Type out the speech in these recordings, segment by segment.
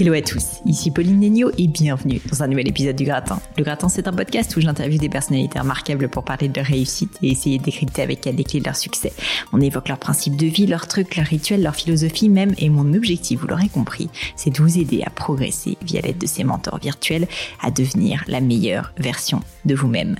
Hello à tous, ici Pauline Negno et bienvenue dans un nouvel épisode du Gratin. Le Gratin, c'est un podcast où j'interviewe des personnalités remarquables pour parler de leur réussite et essayer de décrypter avec elles les clés de leur succès. On évoque leurs principes de vie, leurs trucs, leurs rituels, leur philosophie même et mon objectif, vous l'aurez compris, c'est de vous aider à progresser via l'aide de ces mentors virtuels à devenir la meilleure version de vous-même.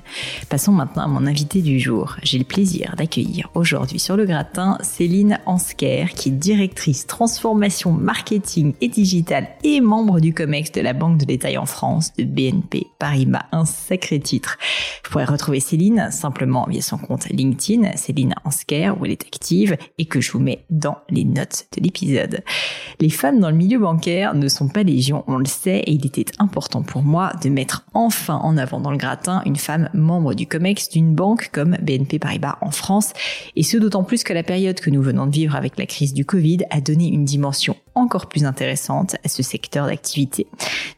Passons maintenant à mon invité du jour. J'ai le plaisir d'accueillir aujourd'hui sur le Gratin Céline Ansker qui est directrice transformation marketing et digital et membre du COMEX de la Banque de détail en France de BNP Paribas. Un sacré titre. Vous pourrez retrouver Céline simplement via son compte LinkedIn, Céline Ansker, où elle est active et que je vous mets dans les notes de l'épisode. Les femmes dans le milieu bancaire ne sont pas légion, on le sait, et il était important pour moi de mettre enfin en avant dans le gratin une femme membre du COMEX d'une banque comme BNP Paribas en France, et ce d'autant plus que la période que nous venons de vivre avec la crise du Covid a donné une dimension encore plus intéressante à ce secteur d'activité.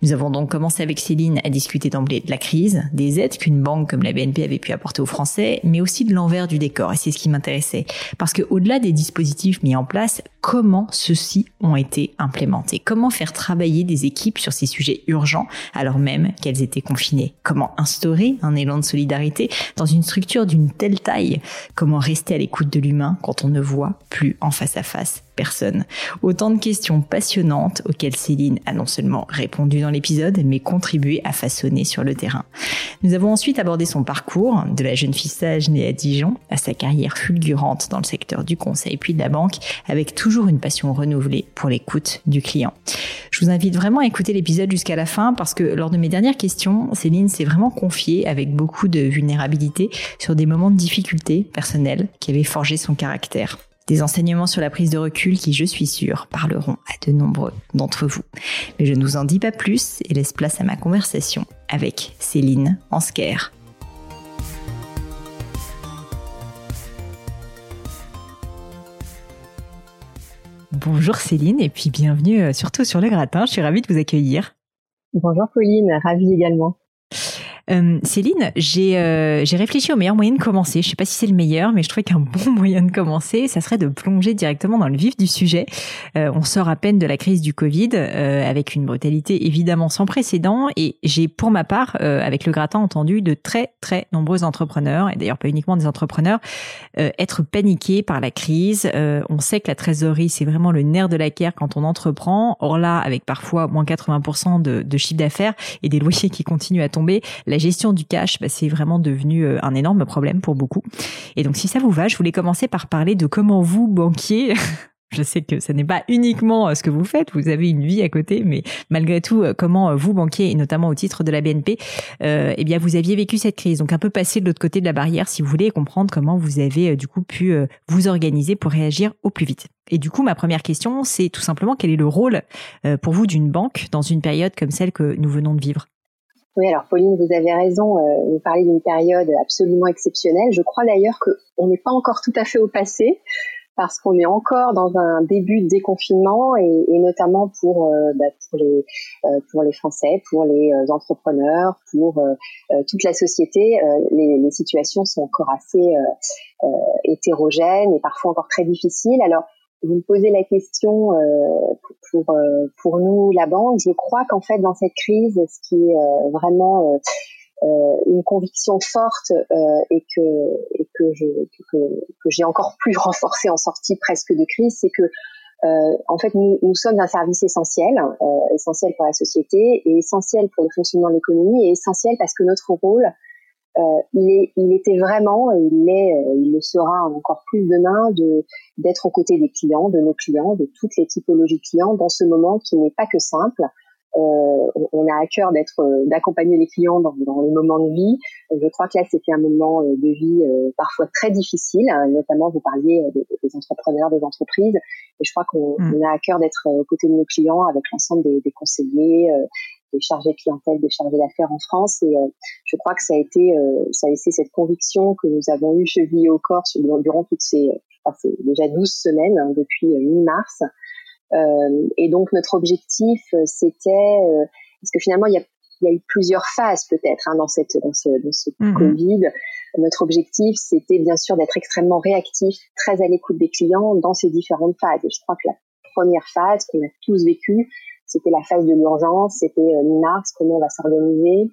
Nous avons donc commencé avec Céline à discuter d'emblée de la crise, des aides qu'une banque comme la BNP avait pu apporter aux Français, mais aussi de l'envers du décor. Et c'est ce qui m'intéressait. Parce que au-delà des dispositifs mis en place, comment ceux-ci ont été implémentés? Comment faire travailler des équipes sur ces sujets urgents alors même qu'elles étaient confinées? Comment instaurer un élan de solidarité dans une structure d'une telle taille? Comment rester à l'écoute de l'humain quand on ne voit plus en face à face personne. Autant de questions passionnantes auxquelles Céline a non seulement répondu dans l'épisode, mais contribué à façonner sur le terrain. Nous avons ensuite abordé son parcours, de la jeune fille sage née à Dijon à sa carrière fulgurante dans le secteur du conseil puis de la banque, avec toujours une passion renouvelée pour l'écoute du client. Je vous invite vraiment à écouter l'épisode jusqu'à la fin parce que lors de mes dernières questions, Céline s'est vraiment confiée avec beaucoup de vulnérabilité sur des moments de difficulté personnelle qui avaient forgé son caractère. Des enseignements sur la prise de recul qui, je suis sûre, parleront à de nombreux d'entre vous. Mais je ne vous en dis pas plus et laisse place à ma conversation avec Céline Ansker. Bonjour Céline et puis bienvenue euh, surtout sur le gratin. Je suis ravie de vous accueillir. Bonjour Pauline, ravie également. Euh, Céline, j'ai euh, réfléchi au meilleur moyen de commencer. Je sais pas si c'est le meilleur, mais je trouvais qu'un bon moyen de commencer, ça serait de plonger directement dans le vif du sujet. Euh, on sort à peine de la crise du Covid, euh, avec une brutalité évidemment sans précédent, et j'ai pour ma part, euh, avec le gratin, entendu de très très nombreux entrepreneurs, et d'ailleurs pas uniquement des entrepreneurs, être paniqués par la crise. on sait que la trésorerie, c'est vraiment le nerf de la guerre quand on entreprend. Or là, avec parfois moins 80% de, chiffre d'affaires et des loyers qui continuent à tomber, gestion du cash, bah, c'est vraiment devenu euh, un énorme problème pour beaucoup. Et donc, si ça vous va, je voulais commencer par parler de comment vous, banquier, Je sais que ce n'est pas uniquement euh, ce que vous faites, vous avez une vie à côté, mais malgré tout, euh, comment vous, banquier, et notamment au titre de la BNP, eh bien, vous aviez vécu cette crise. Donc, un peu passer de l'autre côté de la barrière, si vous voulez, et comprendre comment vous avez du coup pu vous organiser pour réagir au plus vite. Et du coup, ma première question, c'est tout simplement quel est le rôle pour vous d'une banque dans une période comme celle que nous venons de vivre? Oui, alors Pauline, vous avez raison, euh, vous parlez d'une période absolument exceptionnelle. Je crois d'ailleurs qu'on n'est pas encore tout à fait au passé parce qu'on est encore dans un début de déconfinement et, et notamment pour euh, bah, pour les euh, pour les Français, pour les euh, entrepreneurs, pour euh, toute la société, les, les, situations sont encore assez hétérogènes et parfois encore très difficiles. Alors vous me posez la question euh, pour, euh, pour nous, la banque. Je crois qu'en fait, dans cette crise, ce qui est euh, vraiment une conviction forte et que et que je que, que j'ai encore plus renforcé en sortie presque de crise, c'est que euh, en fait, nous, nous, sommes un service essentiel, euh, essentiel pour la société et essentiel pour le fonctionnement de l'économie et essentiel parce que notre rôle, euh, il, est, il était vraiment, et il est, euh, il le sera encore plus demain, de d'être aux côtés des clients, de nos clients, de toutes les typologies clients dans ce moment qui n'est pas que simple, euh, on a à cœur d'être, euh, d'accompagner les clients dans, dans, les moments de vie. Je crois que là, c'était un moment euh, de vie parfois très difficile. Hein, notamment, vous parliez des, entrepreneurs, des entreprises, et je crois qu'on mm. a à cœur d'être aux côtés de nos clients avec l'ensemble des, des, conseillers, des chargés de clientèle, des chargés d'affaires en France. Et je crois que ça a été, ça a été cette conviction que nous avons eu chevillée au corps durant toutes ces, enfin, déjà 12 semaines hein, depuis mi-mars. Euh, et donc notre objectif, euh, c'était, euh, parce que finalement il y a, il y a eu plusieurs phases peut-être hein, dans cette dans ce, dans ce mhm. Covid. Notre objectif, c'était bien sûr d'être extrêmement réactif, très à l'écoute des clients dans ces différentes phases. Et je crois que la première phase qu'on a tous vécue, c'était la phase de l'urgence, c'était mi-mars, comment on va s'organiser,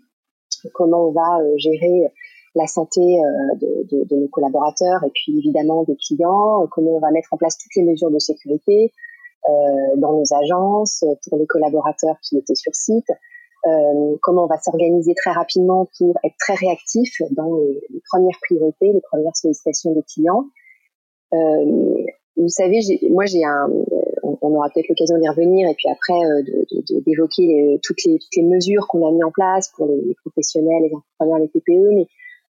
comment on va gérer la santé de, nos collaborateurs et puis évidemment des clients, comment on va mettre en place toutes les mesures de sécurité, euh, dans nos agences, pour les collaborateurs qui étaient sur site, euh, comment on va s'organiser très rapidement pour être très réactif dans les, premières priorités, les premières sollicitations des clients. Euh, vous savez, moi j'ai un, on, aura peut-être l'occasion d'y revenir et puis après d'évoquer de, toutes, les, toutes les mesures qu'on a mis en place pour les, professionnels, les entrepreneurs, les TPE, mais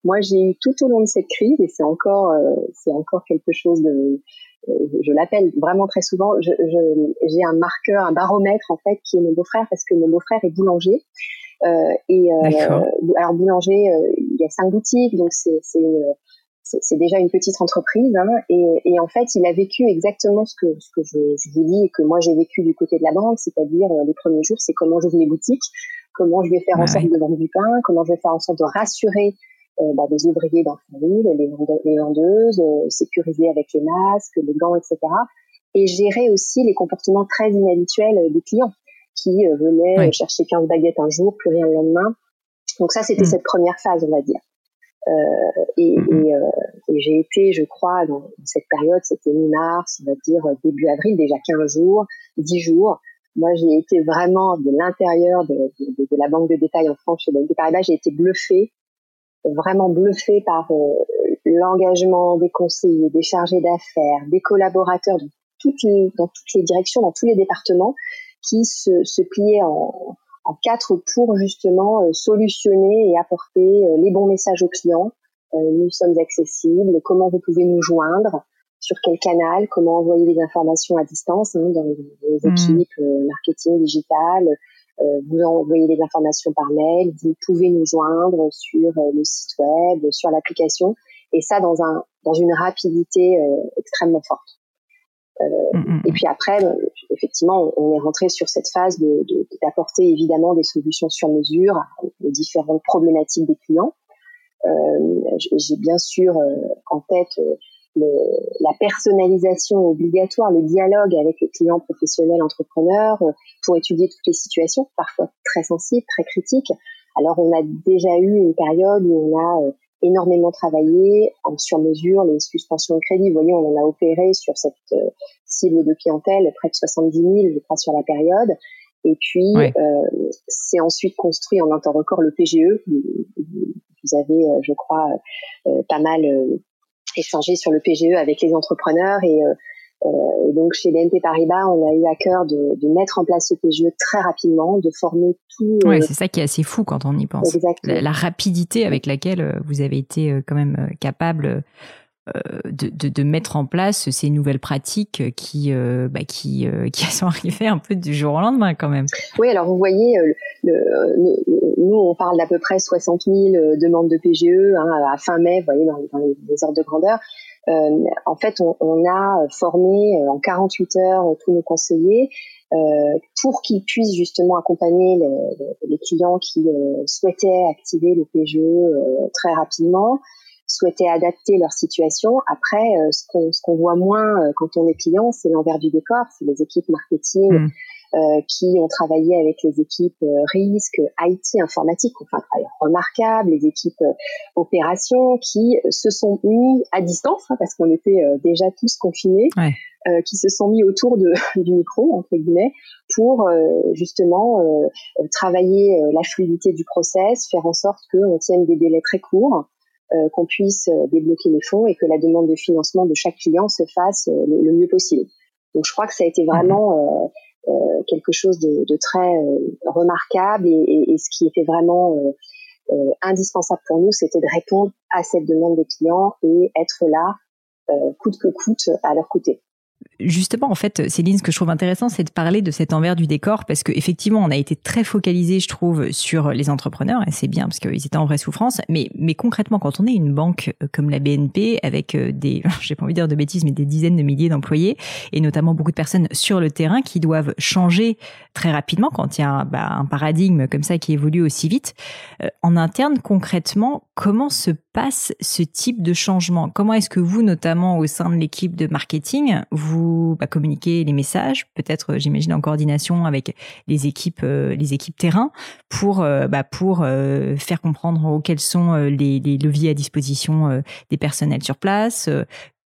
moi j'ai eu tout au long de cette crise et c'est encore, c'est encore quelque chose de, je l'appelle vraiment très souvent, j'ai un marqueur, un baromètre en fait qui est mon beau-frère parce que mon beau-frère est boulanger. Euh, et euh, alors boulanger, euh, il y a cinq boutiques, donc c'est c'est déjà une petite entreprise. Hein, et, et, en fait, il a vécu exactement ce que, ce que je, je vous dis et que moi j'ai vécu du côté de la banque, c'est-à-dire les premiers jours, c'est comment j'ouvre les boutiques, comment je vais faire en sorte de vendre du pain, comment je vais faire en sorte de rassurer euh, bah, des ouvriers dans le ville, les, vendeuses, euh, sécuriser avec les masques, les gants, etc. Et gérer aussi les comportements très inhabituels des clients qui euh, venaient chercher 15 baguettes un jour, plus rien le lendemain. Donc ça, c'était mm. cette première phase, on va dire. Euh, et, mm-hmm. et, euh, et j'ai été, je crois, dans, cette période, c'était mi-mars, on va dire début avril, déjà 15 jours, 10 jours. Moi, j'ai été vraiment de l'intérieur de, de, de, la banque de détail en France chez BNP Paribas, j'ai été bluffée vraiment bluffé par euh, l'engagement des conseillers, des chargés d'affaires, des collaborateurs dans toutes, les, dans toutes les directions, dans tous les départements, qui se, se pliaient en, en quatre pour justement euh, solutionner et apporter euh, les bons messages aux clients. nous sommes accessibles, comment vous pouvez nous joindre, sur quel canal, comment envoyer les informations à distance hein, dans les, mmh. équipes marketing digital, euh, vous envoyez des informations par mail, vous pouvez nous joindre sur euh, le site web, sur l'application, et ça dans un dans une rapidité euh, extrêmement forte. Mm, mm, et mm. puis après, effectivement, on est rentré sur cette phase de d'apporter évidemment des solutions sur mesure aux différentes problématiques des clients. Euh, J'ai bien sûr en tête le, la personnalisation obligatoire, le dialogue avec les clients professionnels, entrepreneurs, euh, pour étudier toutes les situations, parfois très sensibles, très critiques. Alors on a déjà eu une période où on a euh, énormément travaillé en sur-mesure les suspensions de crédit. Vous voyez, on en a opéré sur cette euh, cible de clientèle près de 70 000, je crois, sur la période. Et puis, euh, c'est ensuite construit en un temps record le PGE. Vous avez, je crois, euh, pas mal échanger sur le PGE avec les entrepreneurs et, euh, euh, et donc chez BNP Paribas, on a eu à cœur de, de, mettre en place ce PGE très rapidement, de former tout. Ouais, c'est ça qui est assez fou quand on y pense. La, la, rapidité avec laquelle euh, vous avez été quand même capable euh, de, de, de, mettre en place ces nouvelles pratiques qui, euh, bah, qui, euh, qui sont arrivées un peu du jour au lendemain quand même. Oui, alors vous voyez, le, nous on parle d'à peu près 60 000 demandes de PGE hein, à fin mai, vous voyez, dans, dans les, les, ordres de grandeur. En fait, on, on, a formé en 48 heures tous nos conseillers pour qu'ils puissent justement accompagner les, clients qui souhaitaient activer le PGE très rapidement souhaitaient adapter leur situation. Après, euh, ce qu'on ce qu'on voit moins euh, quand on est client, c'est l'envers du décor, c'est les équipes marketing. Mm. Euh, qui ont travaillé avec les équipes euh, risque, IT, informatique, enfin un travail remarquable, les équipes euh, opérations qui se sont mis à distance hein, parce qu'on était déjà tous confinés, qui se sont mis autour de, du micro entre guillemets pour justement travailler la fluidité du process, faire en sorte qu'on tienne des délais très courts. qu'on puisse débloquer les fonds et que la demande de financement de chaque client se fasse le, mieux possible. Donc je crois que ça a été vraiment euh, quelque chose de, de très euh, remarquable et, et, ce qui était vraiment euh, indispensable pour nous, c'était de répondre à cette demande des clients et être là coûte que coûte à leur côté justement, en fait, Céline, ce que je trouve intéressant, c'est de parler de cet envers du décor parce qu'effectivement, on a été très focalisé, je trouve, sur les entrepreneurs et c'est bien parce qu'ils étaient en vraie souffrance. Mais, mais concrètement, quand on est une banque euh, comme la BNP avec euh, des, j'ai pas envie de dire de bêtises, mais des dizaines de milliers d'employés et notamment beaucoup de personnes sur le terrain qui doivent changer très rapidement quand il y a bah, un paradigme comme ça qui évolue aussi vite. Euh, en interne, concrètement, comment se passe ce type de changement? Comment est-ce que vous, notamment au sein de l'équipe de marketing, vous bah, communiquez les messages, peut-être, j'imagine, en coordination avec les équipes, euh, les équipes terrain, pour euh, bah, pour euh, faire comprendre quels sont les, leviers à disposition des personnels sur place,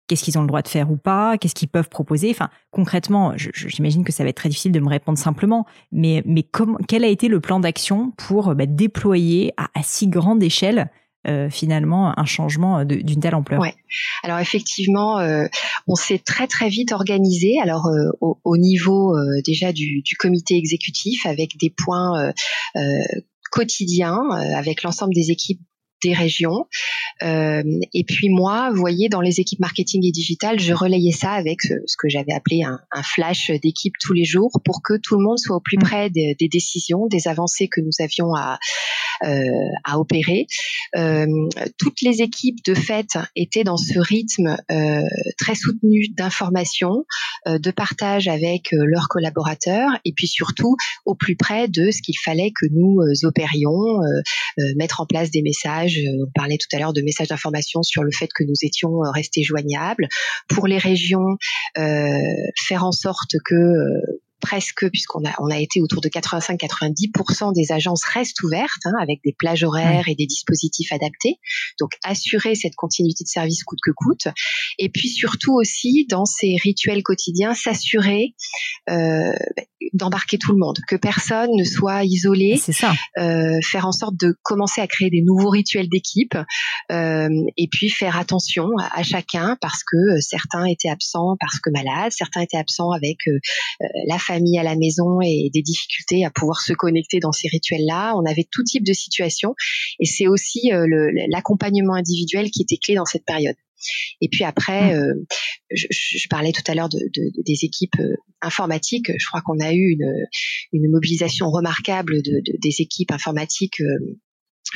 qu'est-ce qu'ils ont le droit de faire ou pas, qu'est-ce qu'ils peuvent proposer. Enfin, concrètement, j'imagine que ça va être très difficile de me répondre simplement, mais mais comment, quel a été le plan d'action pour bah, déployer à si grande échelle euh, finalement un changement d'une telle ampleur. Ouais. Alors effectivement, euh, on s'est très très vite organisé. Alors euh, au, niveau déjà du, du, comité exécutif avec des points quotidiens avec l'ensemble des équipes des régions. Euh, et puis moi, vous voyez, dans les équipes marketing et digital, je relayais ça avec ce, que j'avais appelé un, un flash d'équipe tous les jours pour que tout le monde soit au plus mm. près des, des décisions, des avancées que nous avions à, à opérer. Euh, toutes les équipes de fait étaient dans ce rythme euh, très soutenu d'information, euh, de partage avec euh, leurs collaborateurs et puis surtout au plus près de ce qu'il fallait que nous opérions, mettre en place des messages euh, on parlait tout à l'heure de messages d'information sur le fait que nous étions euh, restés joignables. Pour les régions, euh, faire en sorte que presque, puisqu'on a, on a été autour de 85-90% des agences restent ouvertes, hein, avec des plages horaires et des dispositifs adaptés. Donc, assurer cette continuité de service coûte que coûte. Et puis, surtout aussi, dans ces rituels quotidiens, s'assurer euh, d'embarquer tout le monde, que personne ne soit isolé. C'est ça. Euh, faire en sorte de commencer à créer des nouveaux rituels d'équipe euh, et puis faire attention à, à, chacun parce que certains étaient absents parce que malades, certains étaient absents avec la famille à la maison et des difficultés à pouvoir se connecter dans ces rituels-là. On avait tout type de situations et c'est aussi euh, l'accompagnement individuel qui était clé dans cette période. Et puis après, mmh. euh, je, je, parlais tout à l'heure de, de, des équipes euh, informatiques. Je crois qu'on a eu une, une mobilisation remarquable de, des équipes informatiques euh,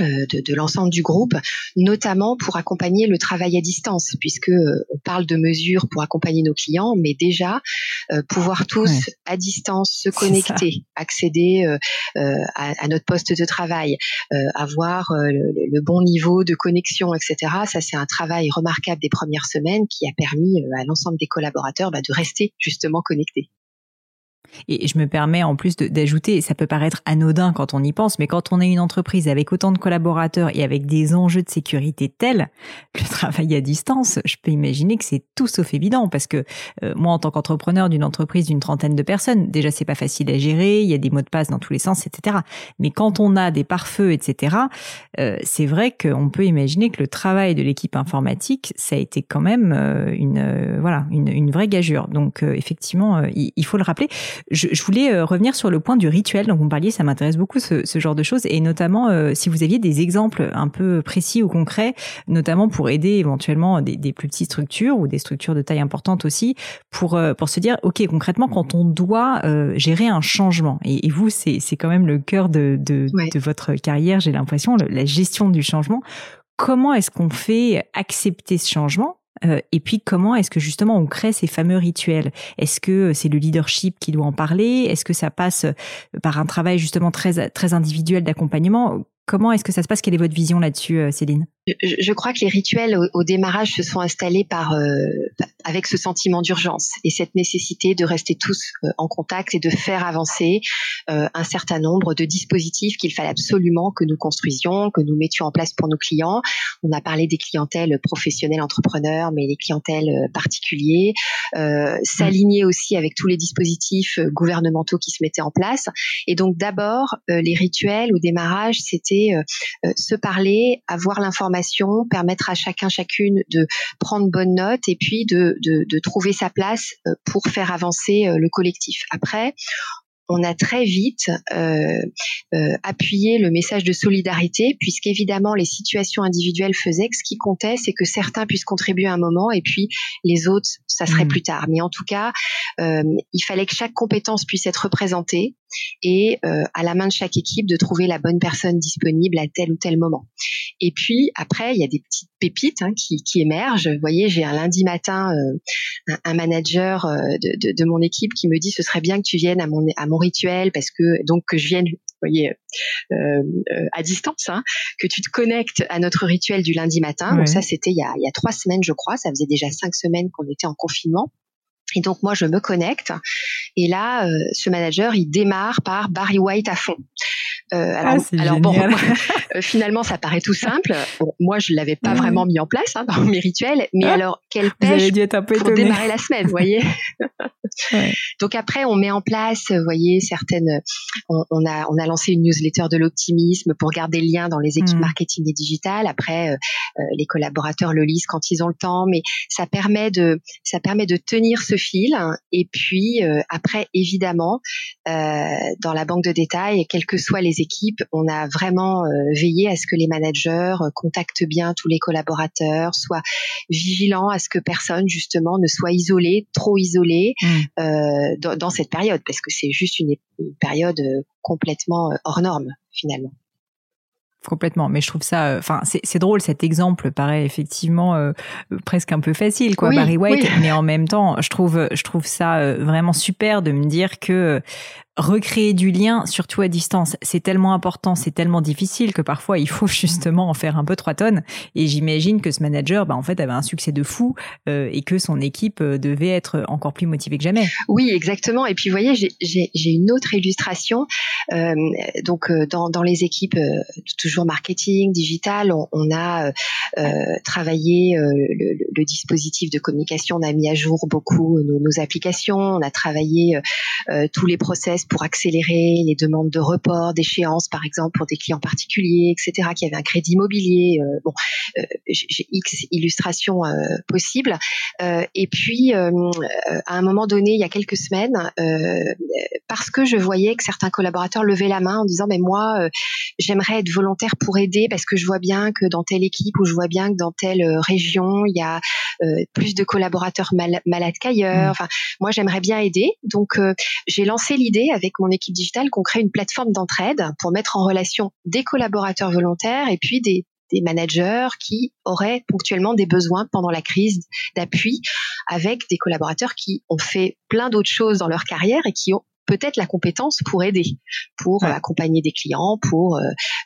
de, de l'ensemble du groupe, notamment pour accompagner le travail à distance, puisque euh, on parle de mesures pour accompagner nos clients, mais déjà euh, pouvoir tous à distance se connecter, accéder à, à, notre poste de travail, avoir le, le, bon niveau de connexion, etc. Ça, c'est un travail remarquable des premières semaines qui a permis à l'ensemble des collaborateurs bah, de rester justement connectés. Et je me permets en plus d'ajouter, ça peut paraître anodin quand on y pense, mais quand on est une entreprise avec autant de collaborateurs et avec des enjeux de sécurité tels, le travail à distance, je peux imaginer que c'est tout sauf évident parce que euh, moi en tant qu'entrepreneur d'une entreprise d'une trentaine de personnes, déjà c'est pas facile à gérer, il y a des mots de passe dans tous les sens, etc. Mais quand on a des pare-feux, etc., euh, c'est vrai qu'on peut imaginer que le travail de l'équipe informatique, ça a été quand même euh, une voilà une, une, vraie gageure. Donc effectivement, il, il faut le rappeler je, je, voulais euh, revenir sur le point du rituel dont vous me parliez. Ça m'intéresse beaucoup ce, ce, genre de choses et notamment euh, si vous aviez des exemples un peu précis ou concrets, notamment pour aider éventuellement des, des, plus petites structures ou des structures de taille importante aussi, pour euh, pour se dire ok concrètement quand on doit gérer un changement et, et vous c'est c'est quand même le cœur de de, de votre carrière j'ai l'impression la gestion du changement. Comment est-ce qu'on fait accepter ce changement euh, et puis comment est-ce que justement on crée ces fameux rituels? Est-ce que c'est le leadership qui doit en parler? Est-ce que ça passe par un travail justement très très individuel d'accompagnement? Comment est-ce que ça se passe? Quelle est votre vision là-dessus, Céline? Je, crois que les rituels au, démarrage se sont installés par euh, avec ce sentiment d'urgence et cette nécessité de rester tous euh, en contact et de faire avancer euh, un certain nombre de dispositifs qu'il fallait absolument que nous construisions, que nous mettions en place pour nos clients. On a parlé des clientèles professionnelles entrepreneurs, mais les clientèles particuliers, s'aligner aussi avec tous les dispositifs gouvernementaux qui se mettaient en place. Et donc d'abord, les rituels au démarrage, c'était se parler, avoir l'information permettre à chacun, chacune de prendre bonne note et puis de, de trouver sa place euh, pour faire avancer euh, le collectif. Après, on a très vite euh, euh, appuyé le message de solidarité, puisqu'évidemment les situations individuelles faisaient que ce qui comptait, c'est que certains puissent contribuer à un moment et puis les autres, ça serait mmh. plus tard. Mais en tout cas, euh, il fallait que chaque compétence puisse être représentée et à la main de chaque équipe de trouver la bonne personne disponible à tel ou tel moment. Et puis après, il y a des petites pépites hein, qui, qui, émergent. Vous voyez, j'ai un lundi matin un, un, manager de, de, de, mon équipe qui me dit ce serait bien que tu viennes à mon, à mon rituel parce que donc que je vienne voyez, euh, euh, à distance, hein, que tu te connectes à notre rituel du lundi matin. Donc ça, c'était il y a trois semaines, je crois. Ça faisait déjà cinq semaines qu'on était en confinement. Et donc moi je me connecte et là euh, ce manager il démarre par Barry White à fond. Euh, alors, ah, alors bon, euh, finalement, ça paraît tout simple. moi, je l'avais pas vraiment mis en place hein, dans mes rituels, mais ah, alors quelle pêche pour démarrer la semaine, vous voyez. Donc après, on met en place, vous voyez, certaines. On, on, a on a lancé une newsletter de l'optimisme pour garder le lien dans les équipes mmh. marketing et digital. Après, euh, les collaborateurs le lisent quand ils ont le temps, mais ça permet de ça permet de tenir ce fil. Et puis après, évidemment, dans la banque de détails, quelles que soient les équipes, on a vraiment euh, veillé à ce que les managers euh, contactent bien tous les collaborateurs, soient vigilants à ce que personne justement ne soit isolé, trop isolé mmh. euh, dans, cette période, parce que c'est juste une, période complètement hors norme finalement. Complètement, mais je trouve ça, enfin, c'est drôle cet exemple paraît effectivement presque un peu facile, quoi, Barry White, mais en même temps, je trouve, je trouve ça vraiment super de me dire que recréer du lien, surtout à distance, c'est tellement important, c'est tellement difficile que parfois il faut justement en faire un peu trois tonnes. Et j'imagine que ce manager, bah, en fait, avait un succès de fou euh, et que son équipe euh, devait être encore plus motivée que jamais. Oui, exactement. Et puis, vous voyez, j'ai une autre illustration. Euh, donc, dans, dans, les équipes, toujours marketing, digital, on, on a travaillé le, le, dispositif de communication, on a mis à jour beaucoup nos, nos applications, on a travaillé tous les process pour accélérer les demandes de report d'échéance, par exemple pour des clients particuliers, etc., qui avaient un crédit immobilier. Euh, bon, euh, j'ai X illustrations euh, possibles. et puis, à un moment donné, il y a quelques semaines, parce que je voyais que certains collaborateurs levaient la main en disant, mais moi, j'aimerais être volontaire pour aider parce que je vois bien que dans telle équipe ou je vois bien que dans telle région, il y a plus de collaborateurs malades qu'ailleurs. Mmh. Enfin, moi, j'aimerais bien aider. Donc, j'ai lancé l'idée avec mon équipe digitale qu'on crée une plateforme d'entraide pour mettre en relation des collaborateurs volontaires et puis des, managers qui auraient ponctuellement des besoins pendant la crise d'appui avec des collaborateurs qui ont fait plein d'autres choses dans leur carrière et qui ont peut-être la compétence pour aider, pour accompagner des clients, pour euh,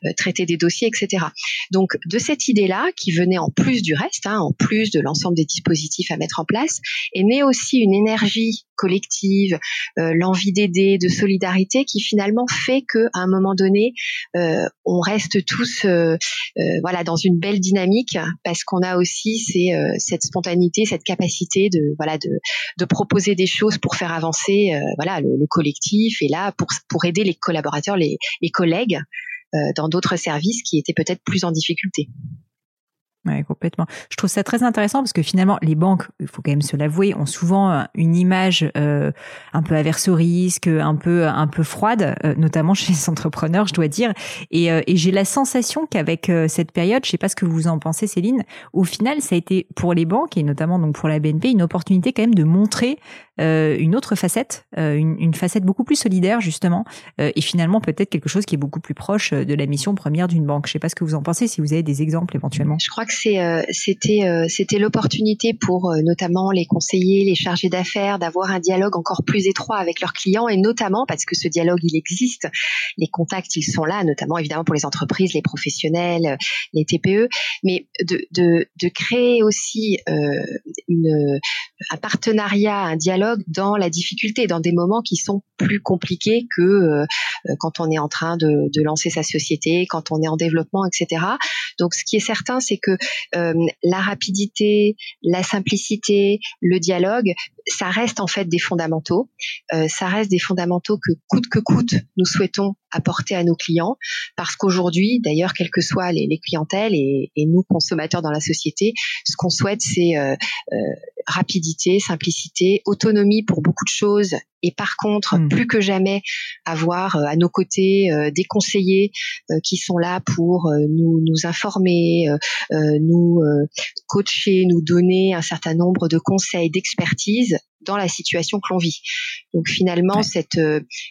euh, traiter des dossiers, etc. Donc de cette idée-là, qui venait en plus du reste, hein, en plus de l'ensemble des dispositifs à mettre en place, est née aussi une énergie collective, euh, l'envie d'aider, de solidarité, qui finalement fait que à un moment donné, on reste tous, voilà, dans une belle dynamique parce qu'on a aussi cette spontanéité, cette capacité de, voilà, de, de proposer des choses pour faire avancer, voilà, le, le collectif et là pour, aider les collaborateurs, les, les collègues euh, dans d'autres services qui étaient peut-être plus en difficulté. Ouais, complètement. Je trouve ça très intéressant parce que finalement, les banques, il faut quand même se l'avouer, ont souvent euh, une image euh, un peu averse au risque, un peu un peu froide, euh, notamment chez les entrepreneurs, je dois dire. Et, et j'ai la sensation qu'avec cette période, je sais pas ce que vous en pensez, Céline, au final, ça a été pour les banques et notamment donc pour la BNP une opportunité quand même de montrer une autre facette, une, une, facette beaucoup plus solidaire justement, et finalement peut-être quelque chose qui est beaucoup plus proche de la mission première d'une banque. Je sais pas ce que vous en pensez, si vous avez des exemples éventuellement. Je crois que c'est c'était c'était l'opportunité pour notamment les conseillers, les chargés d'affaires d'avoir un dialogue encore plus étroit avec leurs clients et notamment parce que ce dialogue il existe, les contacts ils sont là, notamment évidemment pour les entreprises, les professionnels, les TPE, mais de, de créer aussi une un partenariat, un dialogue dans la difficulté, dans des moments qui sont plus compliqués que euh, quand on est en train de, de, lancer sa société, quand on est en développement, etc. Donc, ce qui est certain, c'est que euh, la rapidité, la simplicité, le dialogue, ça reste en fait des fondamentaux. Euh, ça reste des fondamentaux que coûte que coûte, nous souhaitons apporter à nos clients, parce qu'aujourd'hui, d'ailleurs, quelles que soient les, les clientèles et, et, nous consommateurs dans la société, ce qu'on souhaite, c'est euh, euh, rapidité, simplicité, autonomie pour beaucoup de choses et par contre, hmm. plus que jamais, avoir euh, à nos côtés euh, des conseillers euh, qui sont là pour nous, nous informer, nous coacher, nous donner un certain nombre de conseils, d'expertise dans la situation que l'on vit. Donc finalement, cette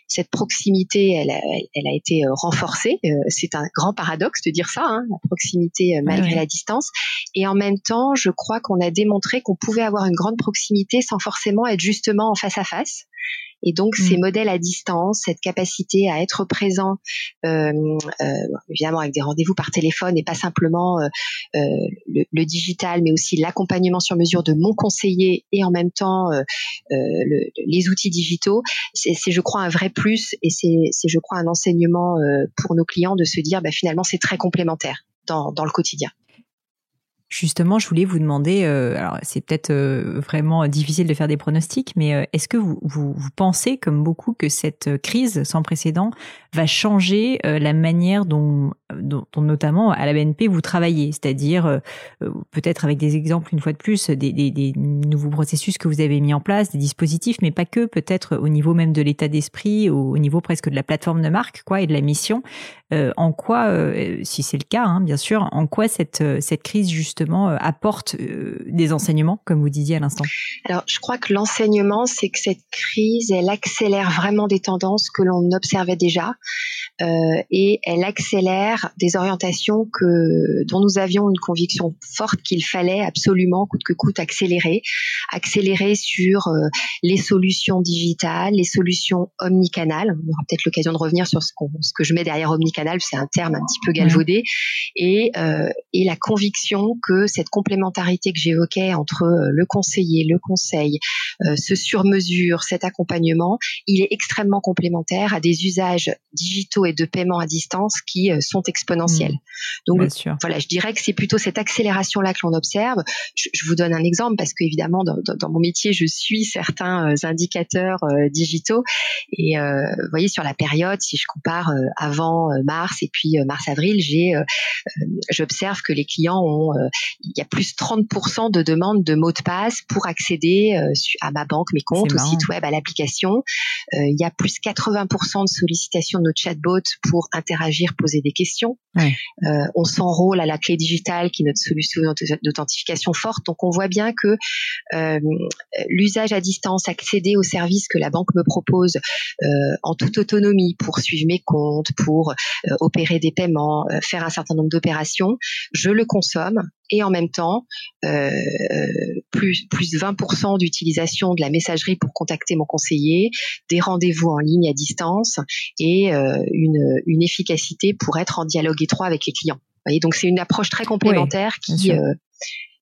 cette proximité, elle a, elle, a été renforcée. c'est un grand paradoxe de dire ça, hein, la proximité malgré la distance. Et en même temps, je crois qu'on a démontré qu'on pouvait avoir une grande proximité sans forcément être justement en face à face. Et donc ces mm. modèles à distance, cette capacité à être présent, euh, euh, évidemment avec des rendez-vous par téléphone et pas simplement euh, le, le, digital, mais aussi l'accompagnement sur mesure de mon conseiller et en même temps euh, euh, le, les outils digitaux, c'est je crois un vrai plus et c'est je crois un enseignement pour nos clients de se dire bah, finalement c'est très complémentaire dans, dans le quotidien. Justement, je voulais vous demander, euh, alors c'est peut-être euh, vraiment difficile de faire des pronostics, mais euh, est-ce que vous, vous, vous, pensez, comme beaucoup, que cette crise sans précédent va changer la manière dont, dont, notamment à la BNP vous travaillez, c'est-à-dire peut-être avec des exemples une fois de plus, des, des, des, nouveaux processus que vous avez mis en place, des dispositifs, mais pas que, peut-être au niveau même de l'état d'esprit, au, niveau presque de la plateforme de marque, quoi, et de la mission. en quoi, si c'est le cas, hein, bien sûr, en quoi cette cette crise justement euh, apporte euh, des enseignements, comme vous disiez à l'instant. Alors, je crois que l'enseignement, c'est que cette crise, elle accélère vraiment des tendances que l'on observait déjà et elle accélère des orientations que dont nous avions une conviction forte qu'il fallait absolument coûte que coûte accélérer, accélérer sur les solutions digitales, les solutions omnicanales. On aura peut-être l'occasion de revenir sur ce, ce, que je mets derrière omnicanal, c'est un terme un petit peu galvaudé, et, et la conviction que cette complémentarité que j'évoquais entre euh, le conseiller, le conseil, euh, ce sur-mesure, cet accompagnement, il est extrêmement complémentaire à des usages digitaux et de paiement à distance qui euh, sont exponentiels. Mmh. Donc voilà, je dirais que c'est plutôt cette accélération-là que l'on observe. Je, vous donne un exemple parce qu'évidemment, dans, dans, mon métier, je suis certains indicateurs digitaux. Et vous voyez, sur la période, si je compare avant mars et puis mars-avril, j'ai j'observe que les clients ont il y a plus 30% de demandes de mots de passe pour accéder euh, à ma banque, mes comptes, au site web, à l'application. Euh, il y a plus 80% de sollicitations de nos pour interagir, poser des questions. Euh, on s'enrôle à la clé digitale qui est notre solution d'authentification forte. Donc on voit bien que l'usage à distance, accéder aux services que la banque me propose en toute autonomie pour suivre mes comptes, pour opérer des paiements, faire un certain nombre d'opérations, je le consomme et en même temps euh, plus plus 20% d'utilisation de la messagerie pour contacter mon conseiller, des rendez-vous en ligne à distance et euh, une, une efficacité pour être en dialogue étroit avec les clients. Vous voyez, donc c'est une approche très complémentaire qui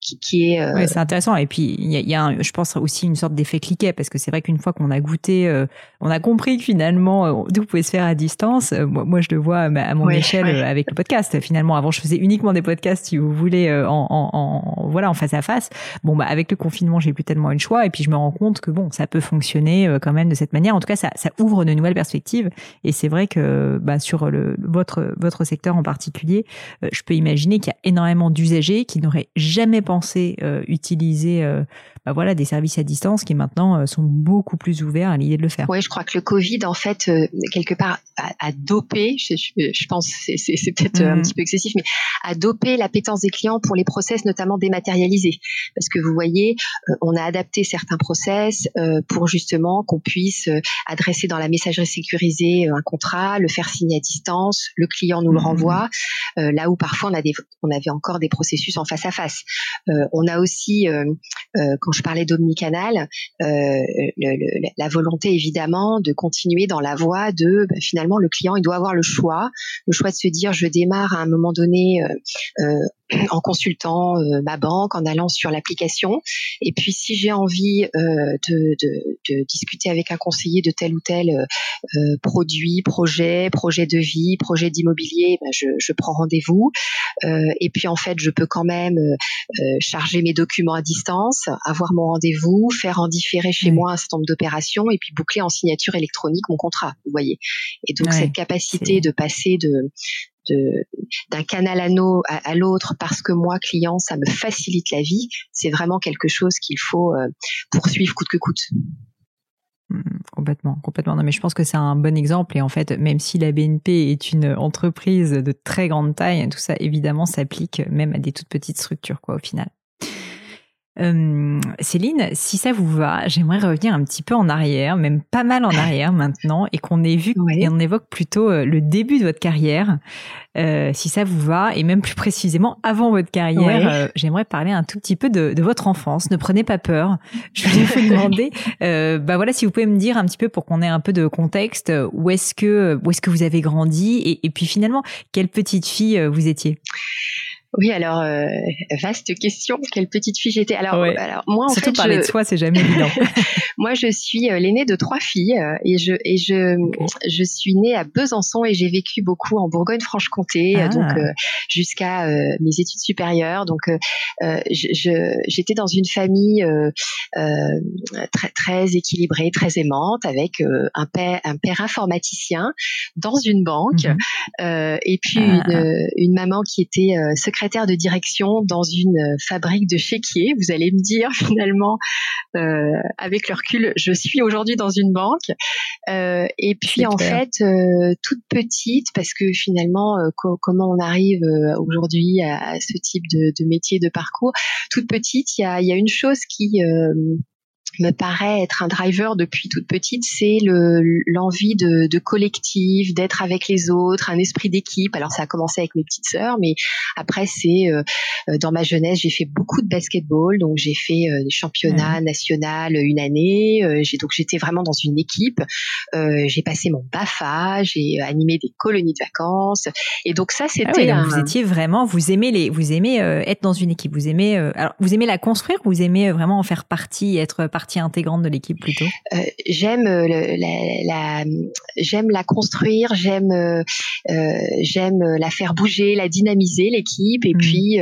qui, est. Euh... c'est intéressant. Et puis il y a, y a je pense aussi une sorte d'effet cliquet parce que c'est vrai qu'une fois qu'on a goûté, euh, on a compris que finalement euh, tout pouvait se faire à distance. Euh, moi, moi, je le vois à mon échelle avec le podcast. Finalement, avant, je faisais uniquement des podcasts, si vous voulez, en, en, en, voilà, en face à face. Bon, bah avec le confinement, j'ai plus tellement eu le choix. Et puis je me rends compte que bon, ça peut fonctionner quand même de cette manière. En tout cas, ça, ça ouvre de nouvelles perspectives. Et c'est vrai que bah, sur le, votre votre secteur en particulier, je peux imaginer qu'il y a énormément d'usagers qui n'auraient jamais pensé penser utiliser bah voilà, des services à distance qui maintenant euh, sont beaucoup plus ouverts à l'idée de le faire. Oui, je crois que le Covid, en fait, euh, quelque part, a, dopé, je, je, pense c'est, c'est, peut-être un mhm. petit peu excessif, mais a dopé l'appétence des clients pour les process, notamment dématérialisés. Parce que vous voyez, euh, on a adapté certains process pour justement qu'on puisse adresser dans la messagerie sécurisée un contrat, le faire signer à distance, le client nous le mhm. renvoie, là où parfois on, a des, on avait encore des processus en face à face. On a aussi, quand je parlais d'omnicanal, euh, la volonté évidemment de continuer dans la voie de bah, finalement le client il doit avoir le choix, le choix de se dire je démarre à un moment donné euh, euh, en consultant euh, ma banque, en allant sur l'application. Et puis, si j'ai envie euh, de, de, de, discuter avec un conseiller de tel ou tel euh, produit, projet, projet de vie, projet d'immobilier, ben je, je, prends rendez-vous. et puis, en fait, je peux quand même charger mes documents à distance, avoir mon rendez-vous, faire en différé chez moi un certain nombre d'opérations et puis boucler en signature électronique mon contrat. Vous voyez. Et donc, cette capacité de passer de d'un canal à, à l'autre parce que moi client ça me facilite la vie c'est vraiment quelque chose qu'il faut euh, poursuivre coûte que coûte mmh, Complètement, complètement. Non, mais je pense que c'est un bon exemple. Et en fait, même si la BNP est une entreprise de très grande taille, tout ça évidemment s'applique même à des toutes petites structures, quoi, au final. Euh, Céline, si ça vous va, j'aimerais revenir un petit peu en arrière, même pas mal en arrière maintenant, et qu'on ait vu et on évoque plutôt euh, le début de votre carrière, euh, si ça vous va, et même plus précisément avant votre carrière. Euh, j'aimerais parler un tout petit peu de, de, votre enfance. Ne prenez pas peur. Je voulais vous demander, bah voilà, si vous pouvez me dire un petit peu pour qu'on ait un peu de contexte, où est-ce que où est-ce que vous avez grandi, et, et puis finalement, quelle petite fille vous étiez? Oui, alors euh, vaste question. Quelle petite fille j'étais. Alors, alors moi en Surtout fait, parler de soi, c'est jamais évident. moi, je suis euh, l'aînée de trois filles euh, et je et je je suis née à Besançon et j'ai vécu beaucoup en Bourgogne-Franche-Comté, ah. donc jusqu'à mes études supérieures. Donc, je j'étais dans une famille très très équilibrée, très aimante, avec un père un père informaticien dans une banque mhm. et puis ah. une, une maman qui était secrétaire de direction dans une euh, fabrique de chéquiers. Vous allez me dire finalement, euh, avec le recul, je suis aujourd'hui dans une banque. Euh, et puis en fait, toute petite, parce que finalement, comment on arrive aujourd'hui à, ce type de, métier, de parcours, toute petite, il y a, y a, une chose qui me paraît être un driver depuis toute petite, c'est l'envie de, de collectif, d'être avec les autres, un esprit d'équipe. Alors ça a commencé avec mes petites sœurs, mais après c'est euh, euh, dans ma jeunesse j'ai fait beaucoup de basketball, donc j'ai fait euh, des championnats nationaux une année. j'ai donc j'étais vraiment dans une équipe. j'ai passé mon Bafa, j'ai animé des colonies de vacances, et donc ça ah c'était. Ah Vous étiez vraiment, vous aimez les, vous aimez être dans une équipe, vous aimez, alors vous aimez la construire, vous aimez vraiment en faire partie, être partie partie intégrante de l'équipe plutôt? Euh, J'aime euh, la, la j'aime la construire, j'aime euh, j'aime la faire bouger, la dynamiser l'équipe et mm. puis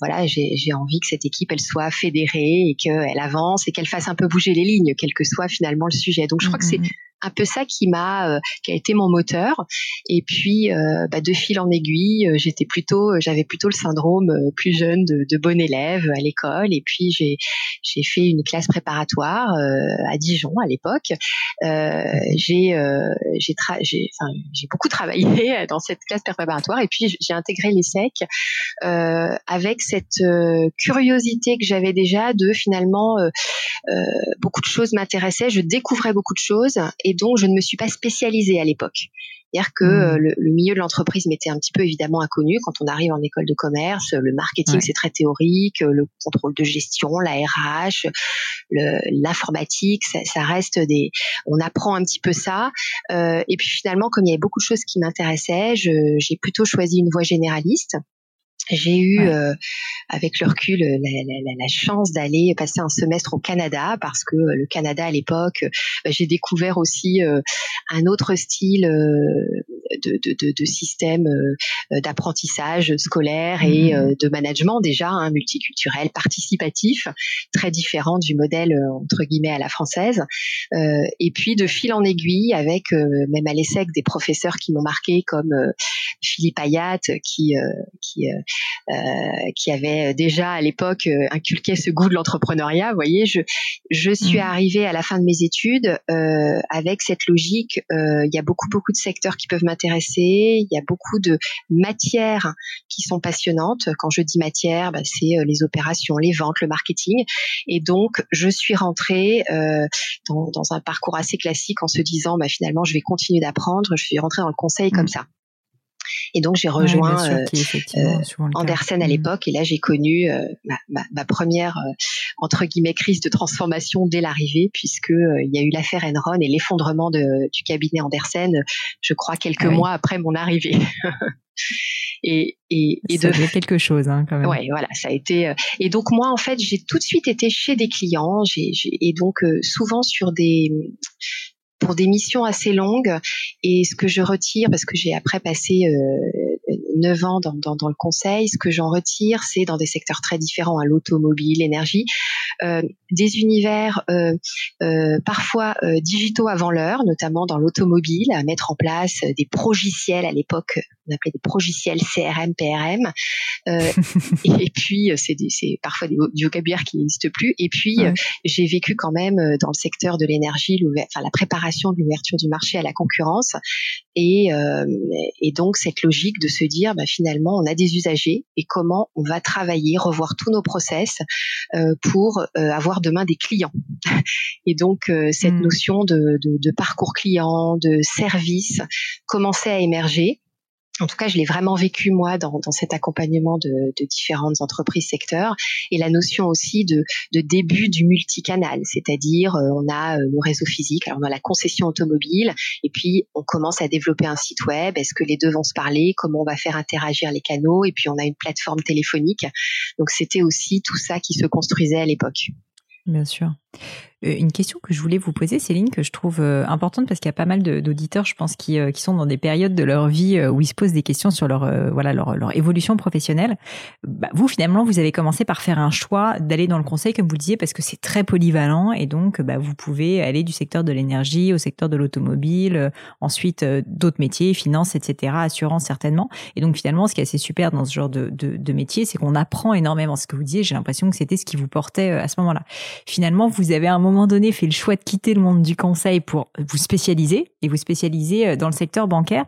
voilà j'ai envie que cette équipe elle soit fédérée et qu'elle avance et qu'elle fasse un peu bouger les lignes, quel que soit finalement le sujet. Donc je crois que c'est mm, mm, un peu ça qui m'a euh, qui a été mon moteur. Et puis euh, bah, de fil en aiguille euh, j'étais plutôt j'avais plutôt le syndrome plus jeune de, de bon élève à l'école. Et puis j'ai j'ai fait une classe préparatoire à Dijon à l'époque. J'ai j'ai j'ai enfin j'ai beaucoup travaillé dans cette classe préparatoire. Et puis j'ai intégré l'ESSEC avec cette curiosité que j'avais déjà de finalement beaucoup de choses m'intéressaient. Je découvrais beaucoup de choses dont je ne me suis pas spécialisée à l'époque. C'est-à-dire que hmm. euh, le, milieu de l'entreprise m'était un petit peu évidemment inconnu. Quand on arrive en école de commerce, le marketing c'est très théorique, le contrôle de gestion, la RH, l'informatique, ça, ça, reste des. On apprend un petit peu ça. Euh, et puis finalement, comme il y avait beaucoup de choses qui m'intéressaient, j'ai plutôt choisi une voie généraliste. J'ai eu, euh, avec le recul, la, la, la chance d'aller passer un semestre au Canada parce que euh, le Canada à l'époque, bah, j'ai découvert aussi euh, un autre style de, de, de, de, système d'apprentissage scolaire et mmh. de management déjà hein, multiculturel, participatif, très différent du modèle entre guillemets à la française. et puis de fil en aiguille, avec même à l'ESSEC des professeurs qui m'ont marqué comme Philippe Ayat, qui qui qui avait déjà à l'époque inculqué ce goût de l'entrepreneuriat. Vous voyez, je je suis mmh. arrivée à la fin de mes études avec cette logique. Il y a beaucoup beaucoup de secteurs qui peuvent m'intéresser. Il y a beaucoup de matières qui sont passionnantes. Quand je dis matière, bah, c'est les opérations, les ventes, le marketing. Et donc, je suis rentrée dans, dans un parcours assez classique en se disant, bah, finalement, je vais continuer d'apprendre. Je suis rentrée dans le conseil comme mmh. ça. Et donc j'ai rejoint euh, euh, Andersen à mmh. l'époque et là j'ai connu euh, ma, première entre guillemets crise de transformation dès l'arrivée puisque il y a eu l'affaire Enron et l'effondrement du cabinet Andersen, je crois quelques ah mois après mon arrivée. et et, et ça de quelque chose hein, quand même. Ouais, voilà, ça a été. et donc moi en fait j'ai tout de suite été chez des clients, j'ai et donc souvent sur des pour des missions assez longues. Et ce que je retire, parce que j'ai après passé euh, neuf ans dans, dans, dans, le conseil, ce que j'en retire, c'est dans des secteurs très différents, à hein, l'automobile, l'énergie, euh, des univers euh, euh, parfois digitaux avant l'heure, notamment dans l'automobile, à mettre en place des progiciels à l'époque, on appelait des progiciels CRM, PRM, et, puis c'est parfois des, du vocabulaire qui n'existe plus. Et puis j'ai vécu quand même dans le secteur de l'énergie, enfin la préparation de l'ouverture du marché à la concurrence, et, et donc cette logique de se dire bah, finalement on a des usagers et comment on va travailler, revoir tous nos process euh, pour euh, avoir demain des clients. Et donc euh, cette hmm. notion de, de, parcours client, de service commençait à émerger en tout cas, je l'ai vraiment vécu moi dans, dans cet accompagnement de, de, différentes entreprises secteurs et la notion aussi de, de début du multicanal, c'est-à-dire euh, on a euh, le réseau physique, alors on a la concession automobile et puis on commence à développer un site web. Est-ce que les deux vont se parler? Comment on va faire interagir les canaux? Et puis on a une plateforme téléphonique. Donc c'était aussi tout ça qui se construisait à l'époque. Bien sûr. Euh, une question que je voulais vous poser, Céline, que je trouve euh, importante parce qu'il y a pas mal d'auditeurs, je pense, qui, euh, qui, sont dans des périodes de leur vie où ils se posent des questions sur leur voilà leur, leur, évolution professionnelle. Bah, vous, finalement, vous avez commencé par faire un choix d'aller dans le conseil, comme vous le disiez, parce que c'est très polyvalent et donc bah, vous pouvez aller du secteur de l'énergie au secteur de l'automobile, ensuite d'autres métiers, finance, etc., assurance certainement. Et donc finalement, ce qui est assez super dans ce genre de, de, de métier, c'est qu'on apprend énormément. Ce que vous disiez, j'ai l'impression que c'était ce qui vous portait à ce moment-là. Finalement, vous avez un moment donné fait le choix de quitter le monde du conseil pour vous spécialiser et vous spécialiser euh, dans le secteur bancaire.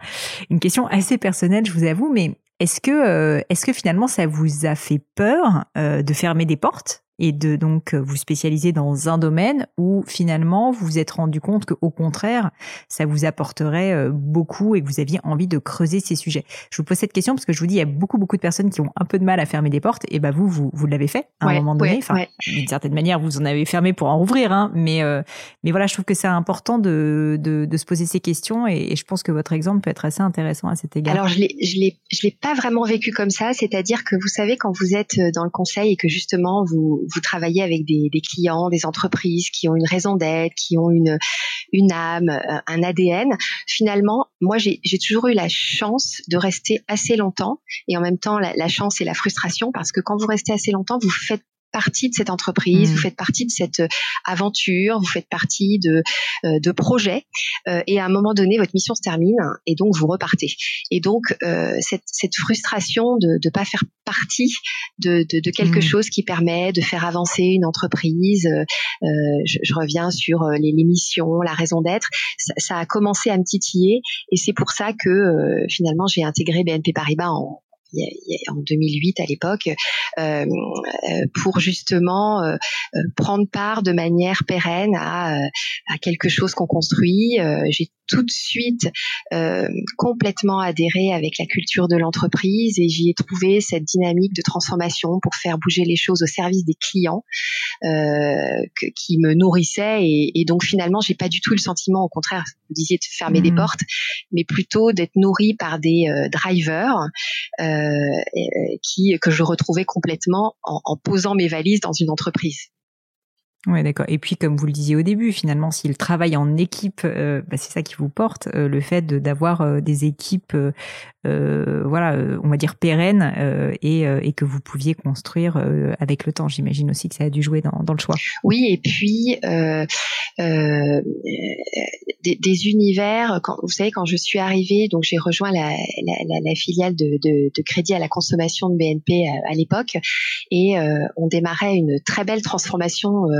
Une question assez personnelle, je vous avoue, mais est-ce que, euh, est-ce que finalement ça vous a fait peur euh, de fermer des portes? Et de donc vous spécialiser dans un domaine où finalement vous vous êtes rendu compte que au contraire ça vous apporterait euh, beaucoup et que vous aviez envie de creuser ces sujets. Je vous pose cette question parce que je vous dis il y a beaucoup beaucoup de personnes qui ont un peu de mal à fermer des portes et bah vous vous, vous l'avez fait à un moment donné. enfin d'une certaine manière vous en avez fermé pour en rouvrir hein, mais euh, mais voilà je trouve que c'est important de, de, de se poser ces questions et, je pense que votre exemple peut être assez intéressant à cet égard. Alors je l'ai je l'ai je l'ai pas vraiment vécu comme ça, c'est-à-dire que vous savez quand vous êtes dans le conseil et que justement vous vous travaillez avec des, clients, des entreprises qui ont une raison d'être, qui ont une, une âme, euh, un ADN. Finalement, moi, j'ai toujours eu la chance de rester assez longtemps et en même temps la, la chance et la frustration parce que quand vous restez assez longtemps, vous faites partie de cette entreprise, vous mmh. faites partie de cette euh, aventure, vous faites partie de, euh, de projets, euh, et à un moment donné, votre mission se termine, et donc vous repartez. Et donc, cette, cette frustration de ne pas faire partie de, de, de quelque mmh. chose qui permet de faire avancer une entreprise, je, je, reviens sur les, les missions, la raison d'être, ça, ça, a commencé à me titiller, et c'est pour ça que finalement j'ai intégré BNP Paribas en, en 2008 à l'époque, euh, euh, pour justement euh, prendre part de manière pérenne à, à quelque chose qu'on construit. J'ai tout de suite complètement adhéré avec la culture de l'entreprise et j'y ai trouvé cette dynamique de transformation pour faire bouger les choses au service des clients que, qui me nourrissait et, et donc finalement j'ai pas du tout le sentiment au contraire vous disiez de fermer des mmh. portes mais plutôt d'être nourri par des drivers euh, qui que je retrouvais complètement en, posant mes valises dans une entreprise. Ouais, d'accord. Et puis, comme vous le disiez au début, finalement, s'il travaille en équipe, euh, bah, c'est ça qui vous porte, euh, le fait d'avoir euh, des équipes, voilà, on va dire pérennes, et, que vous pouviez construire avec le temps. J'imagine aussi que ça a dû jouer dans, le choix. Oui, et puis des, univers. Vous savez, quand je suis arrivée, donc j'ai rejoint la, filiale de, de, de, crédit à la consommation de BNP à l'époque, et on démarrait une très belle transformation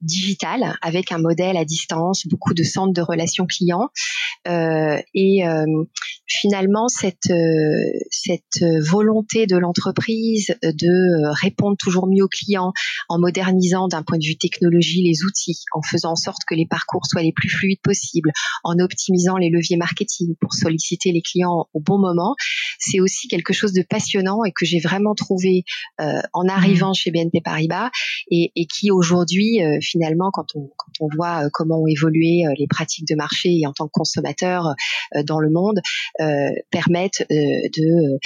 digital avec un modèle à distance, beaucoup de centres de relations clients euh, et euh, finalement cette euh, cette volonté de l'entreprise de répondre toujours mieux aux clients en modernisant d'un point de vue technologie les outils, en faisant en sorte que les parcours soient les plus fluides possibles, en optimisant les leviers marketing pour solliciter les clients au bon moment, c'est aussi quelque chose de passionnant et que j'ai vraiment trouvé en arrivant mmh. chez BNP Paribas et, et qui aujourd'hui finalement, quand on, quand on voit euh, comment ont évolué euh, les pratiques de marché et en tant que consommateur euh, dans le monde, permettent de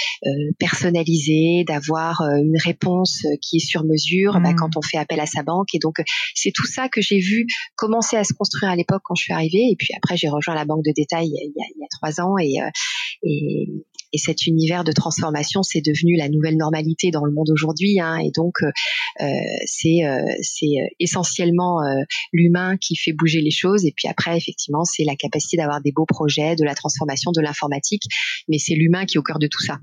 personnaliser, d'avoir une réponse qui est sur mesure bah, mmh. quand on fait appel à sa banque. Et donc, c'est tout ça que j'ai vu commencer à se construire à l'époque quand je suis arrivée. Et puis après, j'ai rejoint la banque de détail il y a, il y a trois ans et, et, et cet univers de transformation, c'est devenu la nouvelle normalité dans le monde aujourd'hui. Hein, et donc, euh, euh c'est euh, c'est essentiellement euh, l'humain qui fait bouger les choses. Et puis après, effectivement, c'est la capacité d'avoir des beaux projets, de la transformation, de l'informatique. Mais c'est l'humain qui est au cœur de tout ça.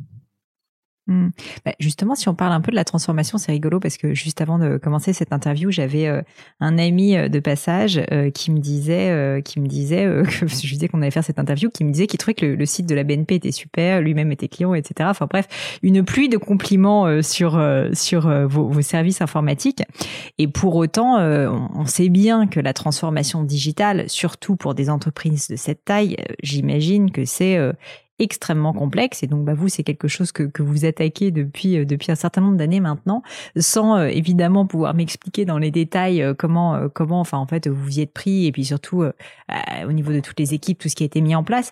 Mmh. Bah, justement, si on parle un peu de la transformation, c'est rigolo parce que juste avant de commencer cette interview, j'avais euh, un ami euh, de passage euh, qui me disait, qui me disait que je disais qu'on allait faire cette interview, qui me disait qu'il trouvait que le, site de la BNP était super, lui-même était client, etc. Enfin bref, une pluie de compliments sur sur vos, vos, services informatiques. Et pour autant, on sait bien que la transformation digitale, surtout pour des entreprises de cette taille, j'imagine que c'est extrêmement complexe. Et donc, bah, vous, c'est quelque chose que, que vous attaquez depuis, euh, depuis un certain nombre d'années maintenant, sans euh, évidemment pouvoir m'expliquer dans les détails euh, comment, comment, enfin, en fait, vous y êtes pris et puis surtout au niveau de toutes les équipes, tout ce qui a été mis en place.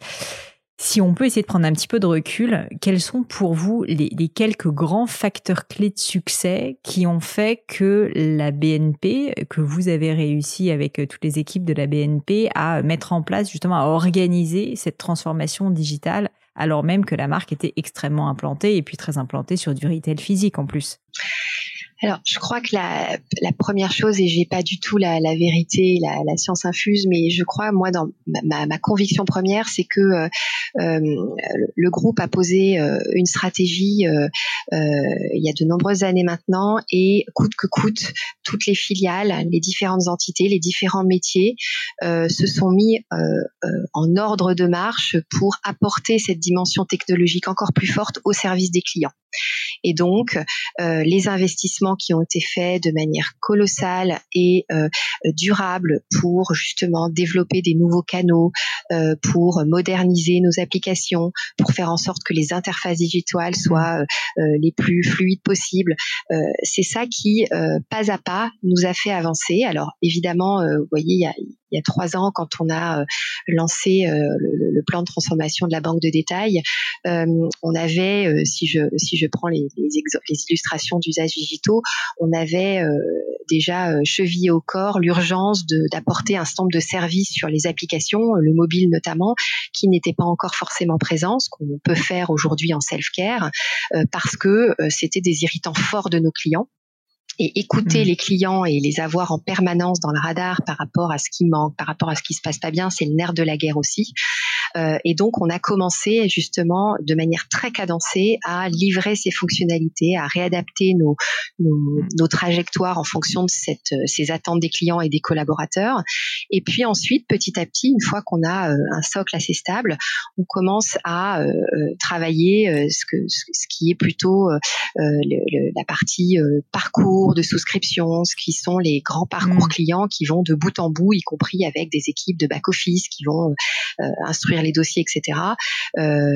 Si on peut essayer de prendre un petit peu de recul, quels sont pour vous les, quelques grands facteurs clés de succès qui ont fait que la BNP, que vous avez réussi avec toutes les équipes de la BNP à mettre en place, justement à organiser cette transformation digitale alors même que la marque était extrêmement implantée et puis très implantée sur du retail physique en plus? Alors, je crois que la, la première chose, et j'ai pas du tout la, la vérité, la, la, science infuse, mais je crois, moi, dans ma, ma conviction première, c'est que euh, euh le groupe a posé euh, une stratégie euh, il y a de nombreuses années maintenant, et coûte que coûte, toutes les filiales, les différentes entités, les différents métiers se sont mis en ordre de marche pour apporter cette dimension technologique encore plus forte au service des clients. Et donc, euh, les investissements qui ont été faits de manière colossale et euh, durable pour justement développer des nouveaux canaux, euh, pour moderniser nos applications, pour faire en sorte que les interfaces digitales soient les plus fluides possibles, c'est ça qui, pas à pas, nous a fait avancer. Alors évidemment, vous voyez, il y a, il y a trois ans, quand on a lancé le, plan de transformation de la banque de détail, on avait, si je si je prends les, illustrations d'usages digitaux, on avait euh, déjà euh, chevillé au corps l'urgence d'apporter un nombre de services sur les applications, le mobile notamment, qui n'était pas encore forcément présent, ce qu'on peut faire aujourd'hui en self-care, euh, parce que c'était des irritants forts de nos clients et écouter mmh. les clients et les avoir en permanence dans le radar par rapport à ce qui manque, par rapport à ce qui se passe pas bien, c'est le nerf de la guerre aussi. Euh, et donc on a commencé justement de manière très cadencée à livrer ces fonctionnalités, à réadapter nos, nos, mmh. nos trajectoires en fonction de cette, ces attentes des clients et des collaborateurs. Et puis ensuite, petit à petit, une fois qu'on a euh, un socle assez stable, on commence à euh, travailler ce, que, ce qui est plutôt le, la partie parcours de souscription, ce qui sont les grands parcours mm. clients qui vont de bout en bout, y compris avec des équipes de back-office qui vont euh, instruire les dossiers, etc., euh,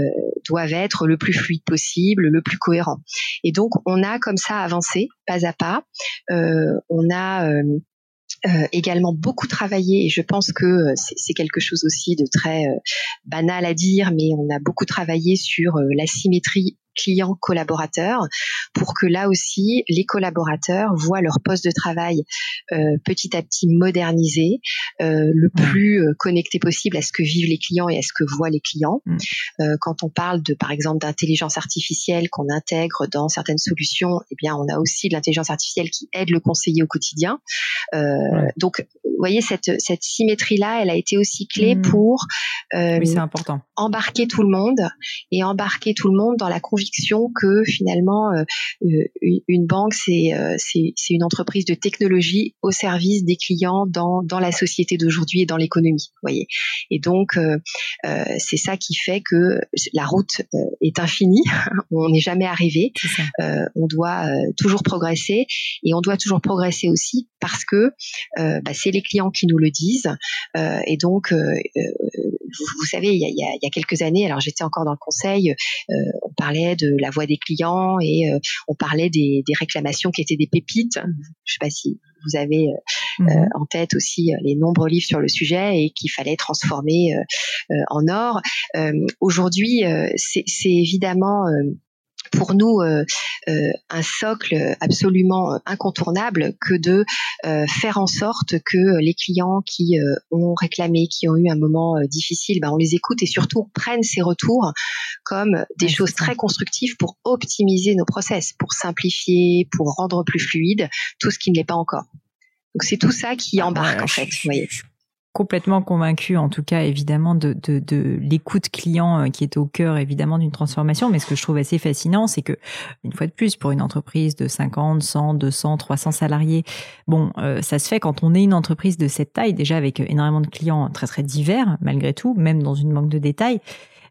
doivent être le plus fluide possible, le plus cohérent. Et donc, on a comme ça avancé, pas à pas. Euh, on a également beaucoup travaillé et je pense que c'est quelque chose aussi de très banal à dire, mais on a beaucoup travaillé sur la symétrie client collaborateur pour que là aussi les collaborateurs voient leur poste de travail euh, petit à petit modernisé, euh, le mmh. plus euh, connecté possible à ce que vivent les clients et à ce que voient les clients. Mmh. quand on parle de par exemple d'intelligence artificielle qu'on intègre dans certaines solutions, eh bien on a aussi de l'intelligence artificielle qui aide le conseiller au quotidien. Donc vous voyez cette cette symétrie là, elle a été aussi clé mmh. pour oui, important. embarquer tout le monde et embarquer tout le monde dans la conviction que finalement euh, euh, une banque euh, c'est c'est une entreprise de technologie au service des clients dans dans la société d'aujourd'hui et dans l'économie voyez. Et donc c'est ça qui fait que la route est infinie. On n'est jamais arrivé. On doit toujours progresser et on doit toujours progresser aussi parce que bah, c'est les clients qui nous le disent. Et donc vous, savez il y a, il y a quelques années alors j'étais encore dans le conseil euh, on parlait de la voix des clients et euh, on parlait des, réclamations qui étaient des pépites. Je sais pas si vous avez euh, mhm. en tête aussi les nombreux livres sur le sujet et qu'il fallait transformer en or. Aujourd'hui, c'est évidemment pour nous euh, euh, un socle absolument incontournable que de euh, faire en sorte que les clients qui ont réclamé, qui ont eu un moment difficile, ben on les écoute et surtout prennent ces retours comme des choses très constructives pour optimiser nos process, pour simplifier, pour rendre plus fluide tout ce qui ne l'est pas encore. Donc c'est tout ça qui ah, embarque en fait. Vous voyez complètement convaincu, en tout cas évidemment de, de, de l'écoute client euh, qui est au cœur évidemment d'une transformation. Mais ce que je trouve assez fascinant, c'est que une fois de plus, pour une entreprise de 50, 100, 200, 300 salariés, bon, euh, ça se fait quand on est une entreprise de cette taille, déjà avec énormément de clients très très divers malgré tout, même dans une banque de détails.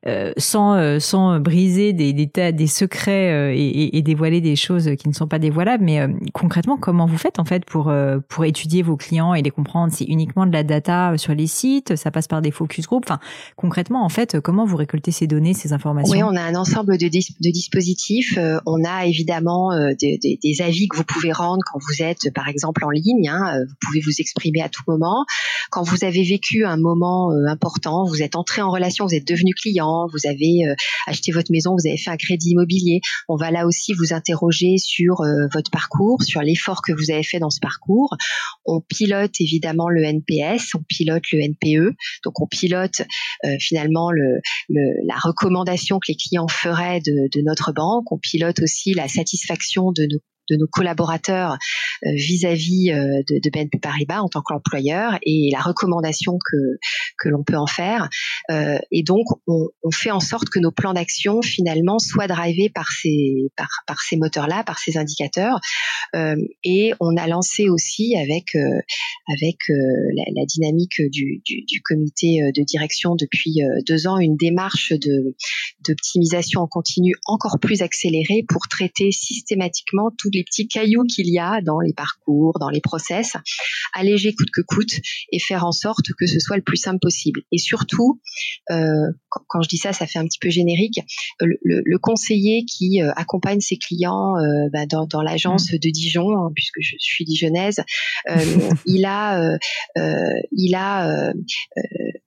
Euh, sans euh, sans briser des des, des secrets euh, et, et, dévoiler des choses qui ne sont pas dévoilables. Mais concrètement, comment vous faites en fait pour pour étudier vos clients et les comprendre? C'est uniquement de la data sur les sites? Ça passe par des focus group Enfin, concrètement, en fait, comment vous récoltez ces données, ces informations? Oui, on a un ensemble de, de dispositifs. on a évidemment des, des, des, avis que vous pouvez rendre quand vous êtes, par exemple, en ligne. Hein, vous pouvez vous exprimer à tout moment. Quand vous avez vécu un moment important, vous êtes entré en relation, vous êtes devenu client vous avez euh, acheté votre maison, vous avez fait un crédit immobilier. On va là aussi vous interroger sur euh, votre parcours, sur l'effort que vous avez fait dans ce parcours. On pilote évidemment le NPS, on pilote le NPE, donc on pilote euh, finalement le, la recommandation que les clients feraient de, de notre banque. On pilote aussi la satisfaction de nos de nos collaborateurs euh, vis-à-vis euh, de, de, BNP Paribas en tant qu'employeur et la recommandation que que l'on peut en faire. Euh, et donc, on, on, fait en sorte que nos plans d'action finalement soient drivés par ces par, par ces moteurs-là, par ces indicateurs. Et on a lancé aussi avec avec la, la, dynamique du, du, du, comité de direction depuis deux ans une démarche de d'optimisation en continu encore plus accélérée pour traiter systématiquement tout les petits cailloux qu'il y a dans les parcours, dans les process, alléger coûte que coûte et faire en sorte que ce soit le plus simple possible. Et surtout, euh, quand, je dis ça, ça fait un petit peu générique, le, conseiller qui euh, accompagne ses clients euh, bah, dans, l'agence de Dijon, hein, puisque je suis dijonnaise, il a, il a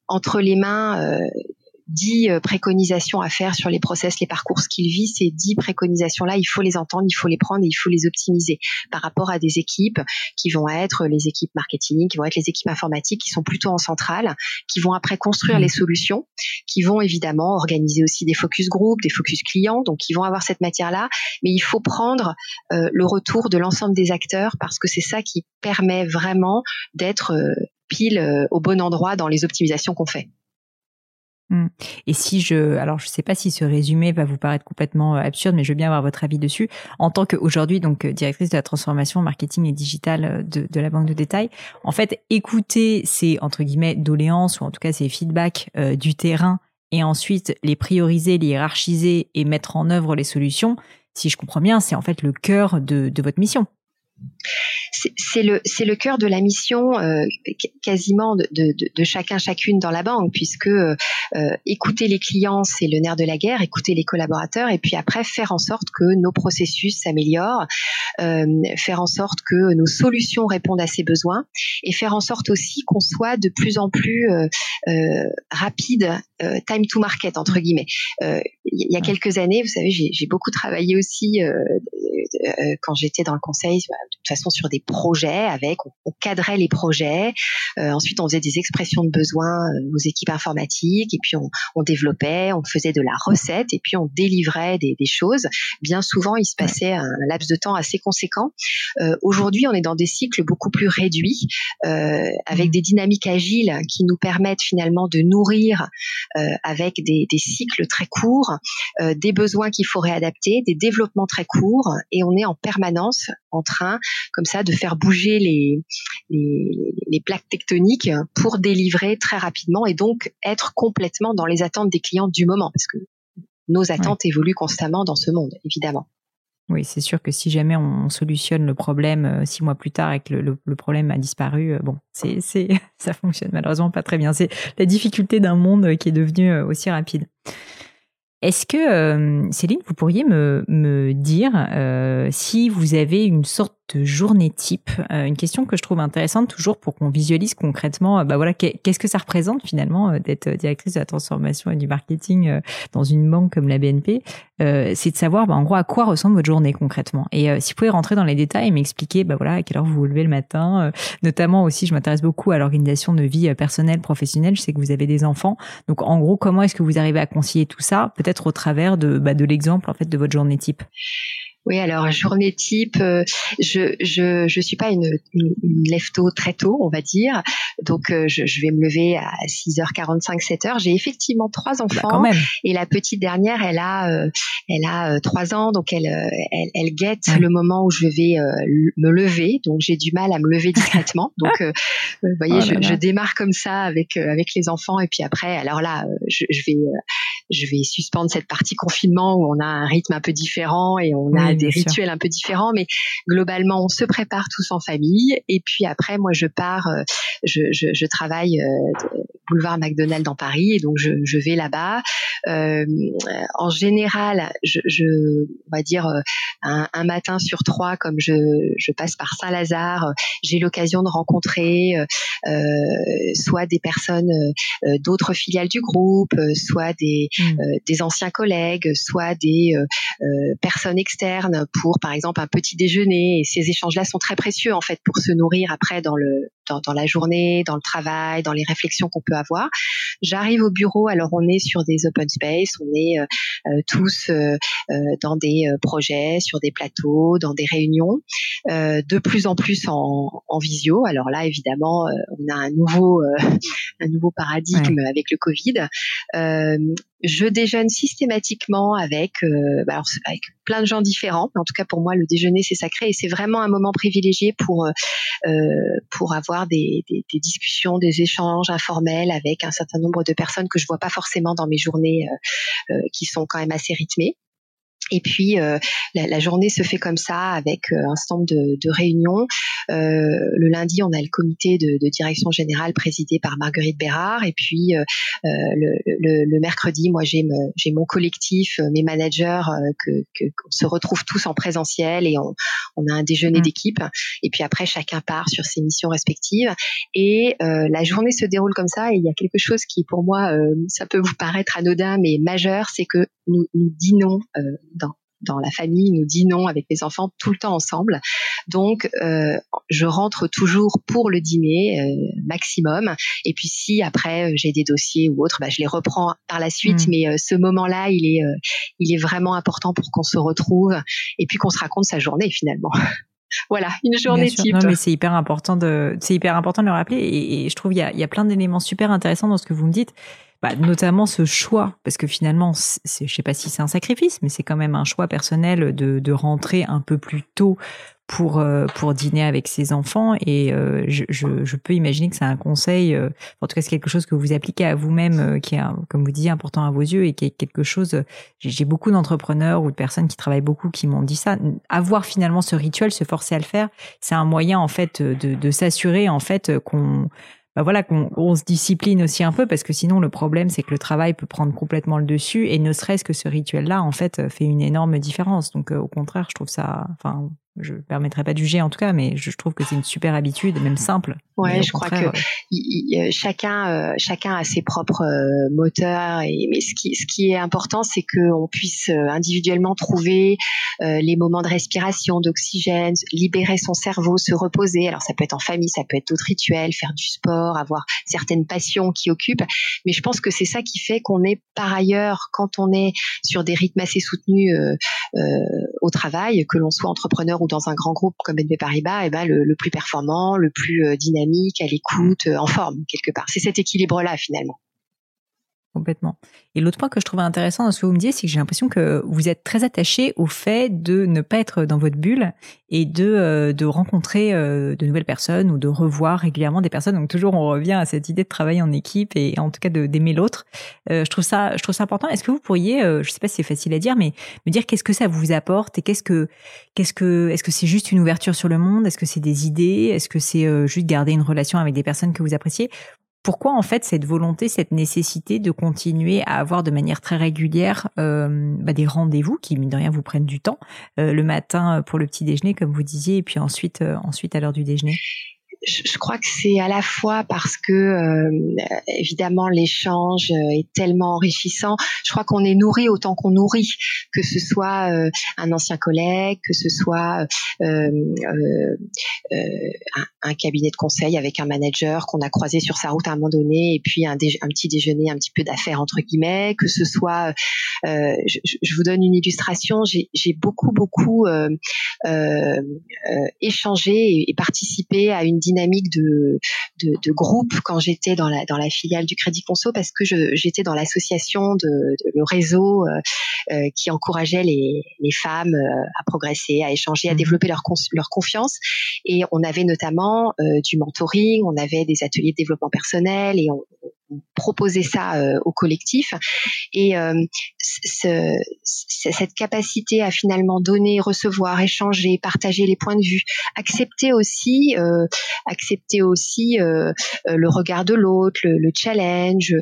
entre les mains dix euh, préconisations à faire sur les process, les parcours, ce qu'il vit, ces dix préconisations-là, il faut les entendre, il faut les prendre et il faut les optimiser par rapport à des équipes qui vont être les équipes marketing, qui vont être les équipes informatiques, qui sont plutôt en centrale, qui vont après construire les solutions, qui vont évidemment organiser aussi des focus group, des focus clients, donc qui vont avoir cette matière-là, mais il faut prendre euh, le retour de l'ensemble des acteurs parce que c'est ça qui permet vraiment d'être euh, pile au bon endroit dans les optimisations qu'on fait. Mmh. Et si je, alors je sais pas si ce résumé va vous paraître complètement euh, absurde, mais je veux bien avoir votre avis dessus. En tant qu'aujourd'hui donc euh, directrice de la transformation marketing et digitale euh, de, de la banque de détail, en fait, écouter ces entre guillemets doléances ou en tout cas ces feedbacks du terrain et ensuite les prioriser, les hiérarchiser et mettre en œuvre les solutions. Si je comprends bien, c'est en fait le cœur de, de votre mission c'est le c'est le cœur de la mission euh, quasiment de, de, de, chacun chacune dans la banque puisque euh, écouter les clients c'est le nerf de la guerre écouter les collaborateurs et puis après faire en sorte que nos processus s'améliorent euh, faire en sorte que nos solutions répondent à ces besoins et faire en sorte aussi qu'on soit de plus en plus euh, rapide time to market entre guillemets. Il y a quelques années vous savez j'ai beaucoup travaillé aussi quand j'étais dans le conseil de toute façon sur des projets avec, on, cadrait les projets. Euh, ensuite, on faisait des expressions de besoins euh, aux équipes informatiques et puis on, on, développait, on faisait de la recette et puis on délivrait des, des choses. Bien souvent, il se passait un laps de temps assez conséquent. Euh, Aujourd'hui, on est dans des cycles beaucoup plus réduits euh, avec mmh. des dynamiques agiles qui nous permettent finalement de nourrir euh, avec des, des, cycles très courts, euh, des besoins qu'il faut réadapter, des développements très courts et on est en permanence en train comme ça de faire bouger les, les, plaques tectoniques pour délivrer très rapidement et donc être complètement dans les attentes des clients du moment parce que nos attentes évoluent constamment dans ce monde, évidemment. Oui, c'est sûr que si jamais on solutionne le problème euh, six mois plus tard et que le, le, problème a disparu, euh, bon, c'est, c'est, ça fonctionne malheureusement pas très bien. C'est la difficulté d'un monde qui est devenu euh, aussi rapide. Est-ce que, Céline, vous pourriez me, me dire si vous avez une sorte journée type. Euh, une question que je trouve intéressante toujours pour qu'on visualise concrètement, euh, bah voilà, qu'est-ce que ça représente finalement euh, d'être directrice de la transformation et du marketing dans une banque comme la BNP. c'est de savoir, bah, en gros, à quoi ressemble votre journée concrètement. Et si vous pouvez rentrer dans les détails et m'expliquer, bah voilà, à quelle heure vous vous levez le matin. notamment aussi, je m'intéresse beaucoup à l'organisation de vie personnelle, professionnelle. Je sais que vous avez des enfants. Donc, en gros, comment est-ce que vous arrivez à concilier tout ça, peut-être au travers de, bah, de l'exemple en fait de votre journée type? Oui, alors journée type, euh, je je je suis pas une, une, lève-tôt très tôt, on va dire. Donc euh, je, je, vais me lever à 6h45, 7h. J'ai effectivement trois bah, enfants et la petite dernière, elle a euh, elle a trois ans, donc elle elle, elle guette le moment où je vais me lever. Donc j'ai du mal à me lever discrètement. donc vous voyez, oh je, je, démarre comme ça avec avec les enfants et puis après, alors là, je, je vais je vais suspendre cette partie confinement où on a un rythme un peu différent et on a des rituels un peu différents, mais globalement, on se prépare tous en famille. Et puis après, moi, je pars, euh, je, je, je travaille euh, boulevard McDonald dans Paris, et donc je, je vais là-bas. Euh, en général, je, je, on va dire un, un, matin sur trois, comme je, je passe par Saint-Lazare, j'ai l'occasion de rencontrer euh, soit des personnes d'autres filiales du groupe, soit des, mmh. des anciens collègues, soit des personnes externes pour, par exemple, un petit déjeuner. Et ces échanges-là sont très précieux, en fait, pour se nourrir après dans le dans, dans la journée, dans le travail, dans les réflexions qu'on peut avoir. J'arrive au bureau, alors on est sur des open space, on est euh, euh, tous euh, dans des projets, sur des plateaux, dans des réunions, de plus en plus en, en visio. Alors là, évidemment, on a un nouveau un nouveau paradigme avec le Covid je déjeune systématiquement avec, bah, avec plein de gens différents. En tout cas, pour moi, le déjeuner, c'est sacré et c'est vraiment un moment privilégié pour, pour avoir des, des, des, discussions, des échanges informels avec un certain nombre de personnes que je vois pas forcément dans mes journées qui sont quand même assez rythmées. Et puis euh, la, la, journée se fait comme ça avec euh, un stand de, de réunions. Euh, le lundi, on a le comité de, de, direction générale présidé par Marguerite Bérard. Et puis euh, euh, le, le, le, mercredi, moi j'ai j'ai mon collectif, mes managers, que, que qu'on se retrouve tous en présentiel et on, on a un déjeuner mmh. d'équipe. Et puis après, chacun part sur ses missions respectives. Et la journée se déroule comme ça. Et il y a quelque chose qui, pour moi, ça peut vous paraître anodin, mais majeur, c'est que nous, nous dînons dans la famille, nous dînons avec les enfants tout le temps ensemble. Donc, euh, je rentre toujours pour le dîner euh, maximum. Et puis, si après euh, j'ai des dossiers ou autres, bah, je les reprends par la suite. Mm. Mais ce moment-là, il est, il est vraiment important pour qu'on se retrouve et puis qu'on se raconte sa journée finalement. voilà, une journée type. Non, mais c'est hyper important de, c'est hyper important de le rappeler. Et, et je trouve il y a, y a plein d'éléments super intéressants dans ce que vous me dites bah, notamment ce choix, parce que finalement, je sais pas si c'est un sacrifice, mais c'est quand même un choix personnel de, de rentrer un peu plus tôt pour euh, pour dîner avec ses enfants. Et euh, je, je, je, peux imaginer que c'est un conseil euh, en tout cas c'est quelque chose que vous appliquez à vous-même qui est comme vous disiez important à vos yeux et qui est quelque chose j'ai beaucoup d'entrepreneurs ou de personnes qui travaillent beaucoup qui m'ont dit ça. Avoir finalement ce rituel se forcer à le faire c'est un moyen en fait de, de s'assurer en fait qu'on bah voilà qu'on se discipline aussi un peu parce que sinon le problème c'est que le travail peut prendre complètement le dessus et ne serait-ce que ce rituel là en fait fait une énorme différence. Donc au contraire je trouve ça enfin je ne permettrai pas de juger en tout cas, mais je trouve que c'est une super habitude, même simple. Ouais, je crois que chacun euh, chacun a ses propres euh, moteurs et mais ce qui ce qui est important, c'est qu'on puisse euh, individuellement trouver les moments de respiration, d'oxygène, libérer son cerveau, se reposer. Alors ça peut être en famille, ça peut être d'autres rituels, faire du sport, avoir certaines passions qui occupent. Mais je pense que c'est ça qui fait qu'on est par ailleurs quand on est sur des rythmes assez soutenus au travail, que l'on soit entrepreneur ou dans un grand groupe comme BNP Paribas, eh ben le, le, plus performant, le plus euh, dynamique, à l'écoute, euh, en forme quelque part. C'est cet équilibre-là finalement complètement. Et l'autre point que je trouvais intéressant dans ce que vous me disiez, c'est que j'ai l'impression que vous êtes très attaché au fait de ne pas être dans votre bulle et de, euh, rencontrer euh, de nouvelles personnes ou de revoir régulièrement des personnes. Donc toujours, on revient à cette idée de travailler en équipe et en tout cas d'aimer l'autre. Euh, je trouve ça, je important. Est-ce que vous pourriez, je sais pas si c'est facile à dire, mais me dire qu'est-ce que ça vous apporte et qu'est-ce que, qu'est-ce que, est-ce que c'est juste une ouverture sur le monde? Est-ce que c'est des idées? Est-ce que c'est juste garder une relation avec des personnes que vous appréciez? Pourquoi en fait cette volonté, cette nécessité de continuer à avoir de manière très régulière euh, bah, des rendez-vous qui mine de rien vous prennent du temps euh, le matin pour le petit déjeuner comme vous disiez et puis ensuite euh, ensuite à l'heure du déjeuner? Je, crois que c'est à la fois parce que euh, évidemment l'échange est tellement enrichissant. Je crois qu'on est nourri autant qu'on nourrit, que ce soit euh, un ancien collègue, que ce soit euh, un, un, cabinet de conseil avec un manager qu'on a croisé sur sa route à un moment donné, et puis un, un petit déjeuner, un petit peu d'affaires entre guillemets, que ce soit, je, je, vous donne une illustration, j'ai beaucoup beaucoup échangé et, et participé à une dynamique de, de, de groupe quand j'étais dans la, dans la filiale du Crédit Conso parce que j'étais dans l'association de, le réseau euh, euh, qui encourageait les, les femmes euh, à progresser, à échanger, à mmh. développer leur, leur confiance. Et on avait notamment du mentoring, on avait des ateliers de développement personnel et on, proposer ça euh, au collectif. Et euh, ce, cette capacité à finalement donner, recevoir, échanger, partager les points de vue, accepter aussi, euh, accepter aussi le regard de l'autre, le, challenge,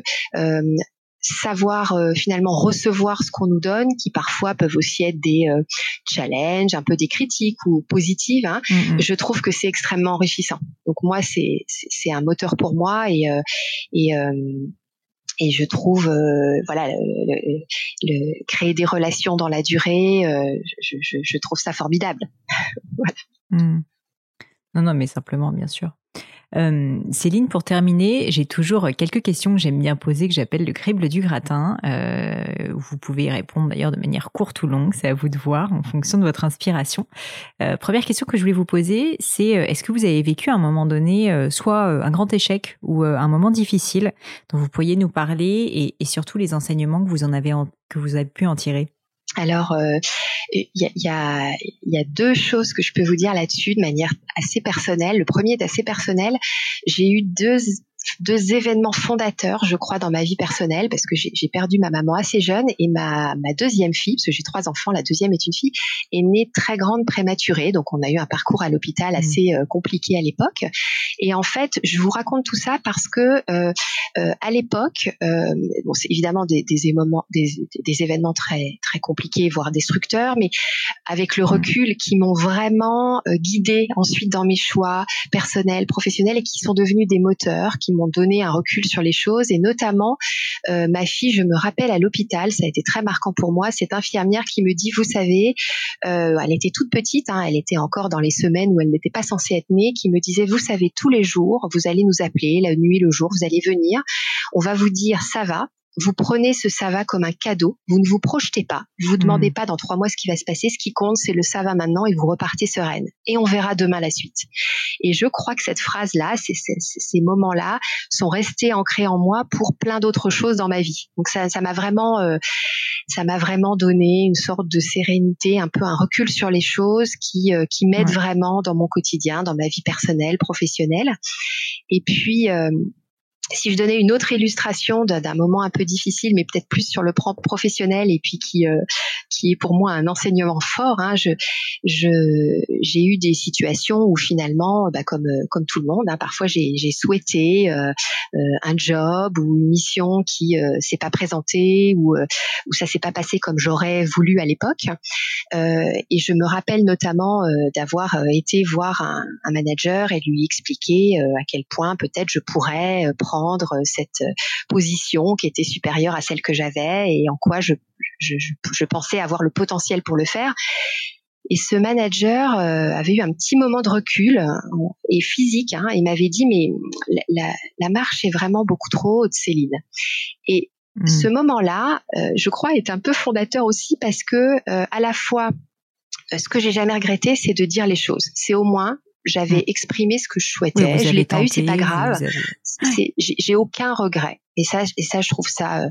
savoir euh, finalement recevoir ce qu'on nous donne, qui parfois peuvent aussi être des euh, challenges, un peu des critiques ou positives. Hein. Mm-hmm. Je trouve que c'est extrêmement enrichissant. Donc moi, c'est un moteur pour moi et euh, et et je trouve voilà le, créer des relations dans la durée je, je, je trouve ça formidable voilà. Mm. non non mais simplement bien sûr euh, Céline, pour terminer, j'ai toujours quelques questions que j'aime bien poser, que j'appelle le crible du gratin. Euh, vous pouvez y répondre d'ailleurs de manière courte ou longue, c'est à vous de voir en fonction de votre inspiration. Euh, première question que je voulais vous poser, c'est est-ce que vous avez vécu à un moment donné soit un grand échec ou un moment difficile dont vous pourriez nous parler et, et surtout les enseignements que vous en avez que vous avez pu en tirer? Alors, euh, il y, a, deux choses que je peux vous dire là-dessus de manière assez personnelle. Le premier est assez personnel. J'ai eu deux deux événements fondateurs, je crois, dans ma vie personnelle, parce que j'ai perdu ma maman assez jeune et ma, ma deuxième fille, parce que j'ai trois enfants, la deuxième est une fille, est née très grande prématurée. Donc, on a eu un parcours à l'hôpital mmh. assez euh, compliqué à l'époque. Et en fait, je vous raconte tout ça parce que euh, euh, à l'époque, bon, c'est évidemment des, des, des, des, événements très très compliqués, voire destructeurs, mais avec le mmh. recul, qui m'ont vraiment guidée ensuite dans mes choix personnels, professionnels, et qui sont devenus des moteurs, qui m'ont donné un recul sur les choses et notamment euh, ma fille, je me rappelle à l'hôpital, ça a été très marquant pour moi, cette infirmière qui me dit, vous savez, euh, elle était toute petite, hein, elle était encore dans les semaines où elle n'était pas censée être née, qui me disait, vous savez, tous les jours, vous allez nous appeler, la nuit, le jour, vous allez venir, on va vous dire, ça va, vous prenez ce ça va comme un cadeau. Vous ne vous projetez pas. Vous vous demandez hmm. pas dans trois mois ce qui va se passer. Ce qui compte, c'est le ça va maintenant et vous repartez sereine. Et on verra demain la suite. Et je crois que cette phrase-là, ces moments-là sont restés ancrés en moi pour plein d'autres choses dans ma vie. Donc ça, ça m'a vraiment, euh, ça m'a vraiment donné une sorte de sérénité, un peu un recul sur les choses qui, euh, qui m'aide vraiment dans mon quotidien, dans ma vie personnelle, professionnelle. Et puis, euh, si je donnais une autre illustration d'un moment un peu difficile, mais peut-être plus sur le plan professionnel et puis qui euh, qui est pour moi un enseignement fort, hein, je j'ai eu des situations où finalement, bah, comme comme tout le monde, hein, parfois j'ai souhaité euh, euh, un job ou une mission qui s'est pas présentée ou où ça s'est pas passé comme j'aurais voulu à l'époque. et je me rappelle notamment d'avoir été voir un, un, manager et lui expliquer à quel point peut-être je pourrais prendre euh, cette euh, position qui était supérieure à celle que j'avais et en quoi je, je, pensais avoir le potentiel pour le faire. Et ce manager euh, avait eu un petit moment de recul et physique. Hein, il m'avait dit mais la, marche est vraiment beaucoup trop haute, Céline. Et hmm. ce moment-là, je crois, est un peu fondateur aussi parce que à la fois ce que j'ai jamais regretté, c'est de dire les choses. C'est au moins j'avais mm. exprimé ce que je souhaitais. je l'ai pas eu, c'est pas grave. J'ai aucun regret. Et ça, et ça, je trouve ça euh,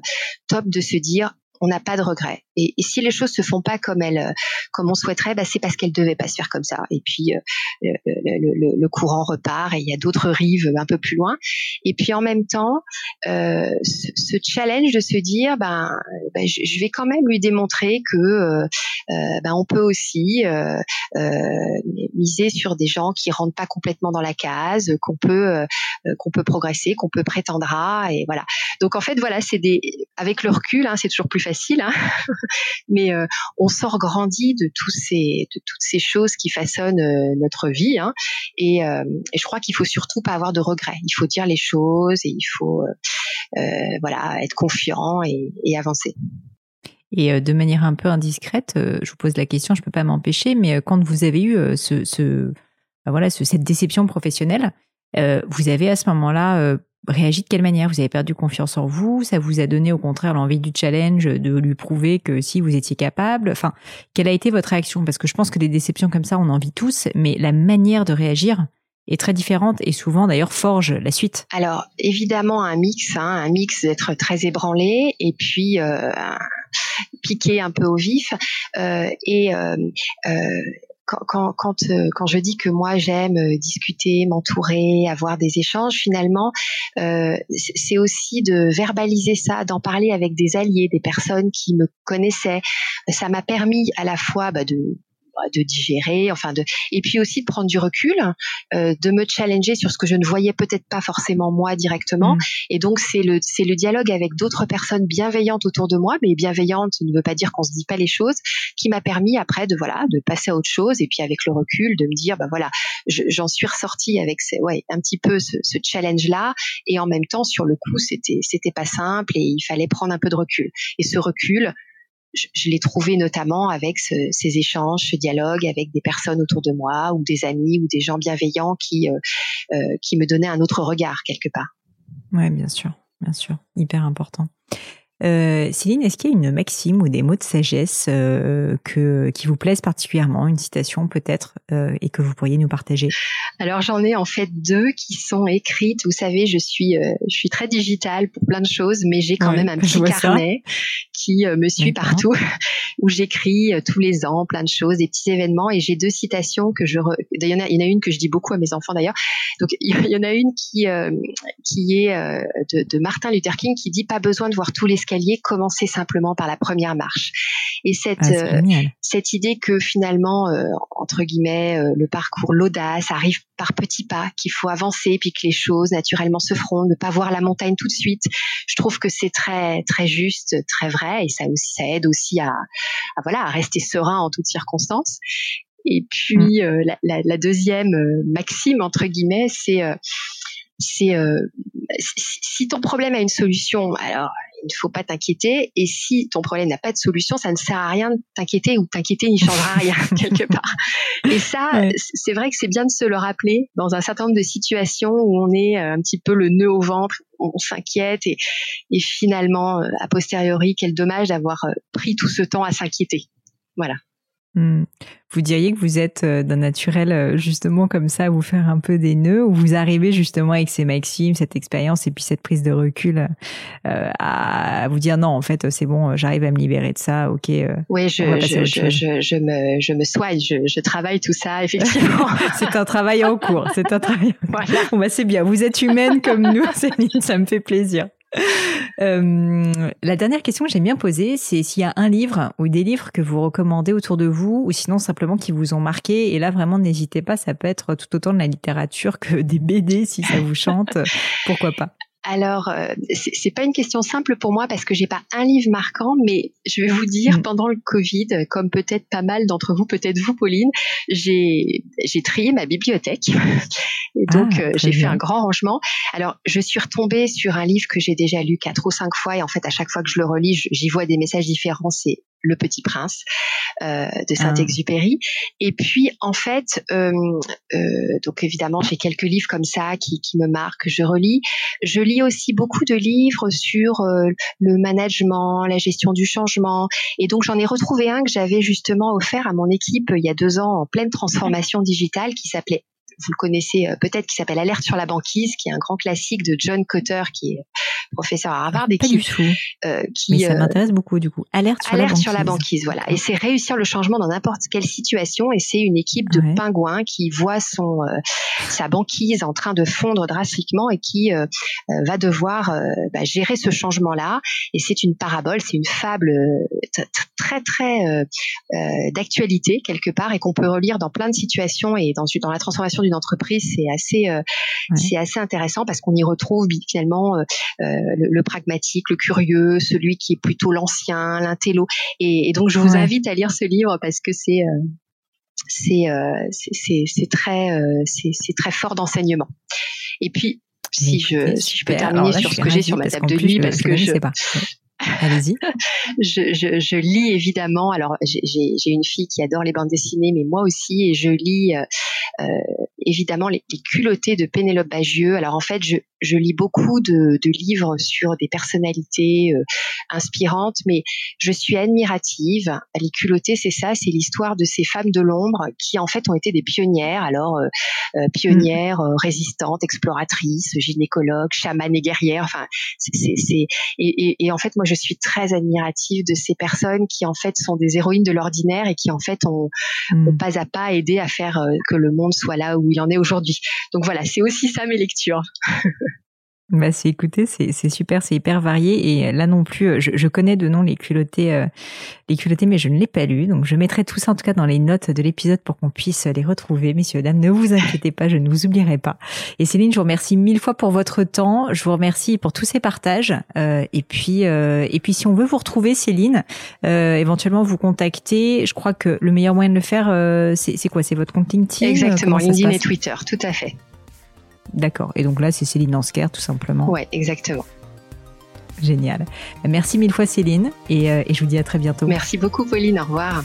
top de se dire, on n'a pas de regret. Et, si les choses se font pas comme elles, euh, comme on souhaiterait, bah, c'est parce qu'elles devaient pas se faire comme ça. Et puis euh, le, courant repart et il y a d'autres rives un peu plus loin. Et puis en même temps, euh, ce, challenge de se dire, ben, ben je, vais quand même lui démontrer que ben, on peut aussi miser sur des gens qui rentrent pas complètement dans la case, qu'on peut qu'on peut progresser, qu'on peut prétendre à, et voilà. Donc en fait, voilà, c'est des avec le recul, hein, c'est toujours plus facile. Hein. Mais euh, on sort grandi de toutes ces choses qui façonnent euh, notre vie hein, et, euh, et, je crois qu'il faut surtout pas avoir de regrets. Il faut dire les choses et il faut voilà être confiant et, avancer. Et de manière un peu indiscrète, je vous pose la question, je peux pas m'empêcher, mais quand vous avez eu ce, ben voilà, ce, cette déception professionnelle, vous avez à ce moment-là réagi de quelle manière? Vous avez perdu confiance en vous? Ça vous a donné au contraire l'envie du challenge, de lui prouver que si vous étiez capable? Enfin, quelle a été votre réaction? Parce que je pense que des déceptions comme ça, on en vit tous, mais la manière de réagir est très différente et souvent d'ailleurs forge la suite. Alors évidemment un mix, hein, un mix d'être très ébranlé et puis euh, piqué un peu au vif euh, et euh, quand, quand, euh, quand, je dis que moi j'aime euh, discuter, m'entourer, avoir des échanges, finalement, euh, c'est aussi de verbaliser ça, d'en parler avec des alliés, des personnes qui me connaissaient. Ça m'a permis à la fois bah, de de digérer, enfin de, et puis aussi de prendre du recul, euh, de me challenger sur ce que je ne voyais peut-être pas forcément moi directement. Mm. Et donc c'est le c'est le dialogue avec d'autres personnes bienveillantes autour de moi, mais bienveillante ne veut pas dire qu'on se dit pas les choses, qui m'a permis après de voilà de passer à autre chose et puis avec le recul de me dire bah voilà j'en suis ressortie avec ces, ouais un petit peu ce, ce challenge là et en même temps sur le coup c'était c'était pas simple et il fallait prendre un peu de recul et ce recul je, l'ai trouvé notamment avec ces échanges, ce dialogue avec des personnes autour de moi ou des amis ou des gens bienveillants qui euh, euh, qui me donnaient un autre regard quelque part. Ouais, bien sûr, bien sûr, hyper important. Euh, Céline, est-ce qu'il y a une maxime ou des mots de sagesse euh, que, qui vous plaisent particulièrement, une citation peut-être, euh, et que vous pourriez nous partager? Alors j'en ai en fait deux qui sont écrites. Vous savez, je suis, je suis très digitale pour plein de choses, mais j'ai quand même un petit carnet qui me suit partout, où j'écris tous les ans plein de choses, des petits événements, et j'ai deux citations que je. Il y en a, il y en a une que je dis beaucoup à mes enfants d'ailleurs. Donc il y en a une qui qui est de, de Martin Luther King qui dit pas besoin de voir tous les escalier, commencer simplement par la première marche. Et cette ah, euh, cette idée que finalement euh, entre guillemets euh, le parcours, l'audace arrive par petits pas, qu'il faut avancer puis que les choses naturellement se feront, ne pas voir la montagne tout de suite. Je trouve que c'est très très juste, très vrai et ça aussi ça aide aussi à, voilà à rester serein en toutes circonstances. Et puis mm. la, la, deuxième maxime entre guillemets, c'est c'est si ton problème a une solution, alors il ne faut pas t'inquiéter. Et si ton problème n'a pas de solution, ça ne sert à rien de t'inquiéter ou t'inquiéter n'y changera rien quelque part. Et ça, c'est vrai que c'est bien de se le rappeler dans un certain nombre de situations où on est un petit peu le nœud au ventre, on, s'inquiète et, et finalement, a posteriori, quel dommage d'avoir pris tout ce temps à s'inquiéter. Voilà. Hmm. Vous diriez que vous êtes euh, d'un naturel euh, justement comme ça à vous faire un peu des nœuds ou vous arrivez justement avec ces maximes, cette expérience et puis cette prise de recul euh, à vous dire non en fait c'est bon j'arrive à me libérer de ça ok oui je, je, je, je, me je me soigne je, travaille tout ça effectivement c'est un travail en cours c'est un travail voilà. bon bah c'est bien vous êtes humaine comme nous Céline ça me fait plaisir euh, la dernière question que j'aime bien poser, c'est s'il y a un livre ou des livres que vous recommandez autour de vous, ou sinon simplement qui vous ont marqué. Et là, vraiment, n'hésitez pas, ça peut être tout autant de la littérature que des BD si ça vous chante. Pourquoi pas? Alors, euh, c'est pas une question simple pour moi parce que j'ai pas un livre marquant, mais je vais vous dire, mm. pendant le Covid, comme peut-être pas mal d'entre vous, peut-être vous, Pauline, j'ai j'ai trié ma bibliothèque et donc ah, euh, j'ai fait un grand rangement. Alors, je suis retombée sur un livre que j'ai déjà lu quatre ou cinq fois et en fait, à chaque fois que je le relis, j'y vois des messages différents. C'est le Petit Prince euh, de Saint-Exupéry. Et puis en fait, euh, euh, donc évidemment j'ai quelques livres comme ça qui, qui me marquent, je relis. Je lis aussi beaucoup de livres sur euh, le management, la gestion du changement. Et donc j'en ai retrouvé un que j'avais justement offert à mon équipe il y a deux ans en pleine transformation digitale qui s'appelait vous le connaissez euh, peut-être, qui s'appelle Alerte sur la banquise, qui est un grand classique de John Cotter, qui est professeur à Harvard et qui, euh, qui Mais ça euh, m'intéresse beaucoup du coup. Alerte sur la banquise. sur la banquise, voilà. Et c'est réussir le changement dans n'importe quelle situation. Et c'est une équipe de pingouins qui voit son euh, sa banquise en train de fondre drastiquement et qui va devoir bah, gérer ce changement-là. Et c'est une parabole, c'est une fable très très d'actualité quelque part et qu'on peut relire dans plein de situations et dans dans la transformation d'une entreprise, c'est assez, euh, c'est assez intéressant parce qu'on y retrouve finalement euh, euh, le, pragmatique, le curieux, celui qui est plutôt l'ancien, l'intello. Et, donc je vous invite à lire ce livre parce que c'est c'est c'est très c'est très fort d'enseignement. Et puis si je, si je peux terminer sur ce que j'ai sur ma table de nuit, parce que je, Allez-y. je, je, je, lis évidemment. Alors, j'ai une fille qui adore les bandes dessinées, mais moi aussi, et je lis euh, euh évidemment les, les, culottés de Pénélope Bagieux. Alors, en fait, je, je lis beaucoup de, de, livres sur des personnalités euh, inspirantes, mais je suis admirative. Les culottés, c'est ça, c'est l'histoire de ces femmes de l'ombre qui, en fait, ont été des pionnières. Alors, euh, pionnières, mm. résistantes, exploratrices, gynécologues, chamanes et guerrières. Enfin, c'est et, et, et en fait, moi, je suis très admirative de ces personnes qui en fait sont des héroïnes de l'ordinaire et qui en fait ont, hmm. pas à pas aidé à faire euh, que le monde soit là où il en est aujourd'hui. Donc voilà, c'est aussi ça mes lectures. Bah c'est écoutez, c'est super, c'est hyper varié et là non plus, euh, je, je connais de nom les culottés, euh, les culottés, mais je ne l'ai pas lu, donc je mettrai tout ça en tout cas dans les notes de l'épisode pour qu'on puisse les retrouver, messieurs dames. Ne vous inquiétez pas, je ne vous oublierai pas. Et Céline, je vous remercie mille fois pour votre temps, je vous remercie pour tous ces partages euh, et puis euh, et puis si on veut vous retrouver, Céline, euh, éventuellement vous contacter. Je crois que le meilleur moyen de le faire, c'est quoi? C'est votre compte LinkedIn? Exactement, LinkedIn et Twitter, tout à fait. D'accord. Et donc là, c'est Céline Lansker, tout simplement. Ouais, exactement. Génial. Merci mille fois, Céline, et, euh, et je vous dis à très bientôt. Merci beaucoup, Pauline. Au revoir.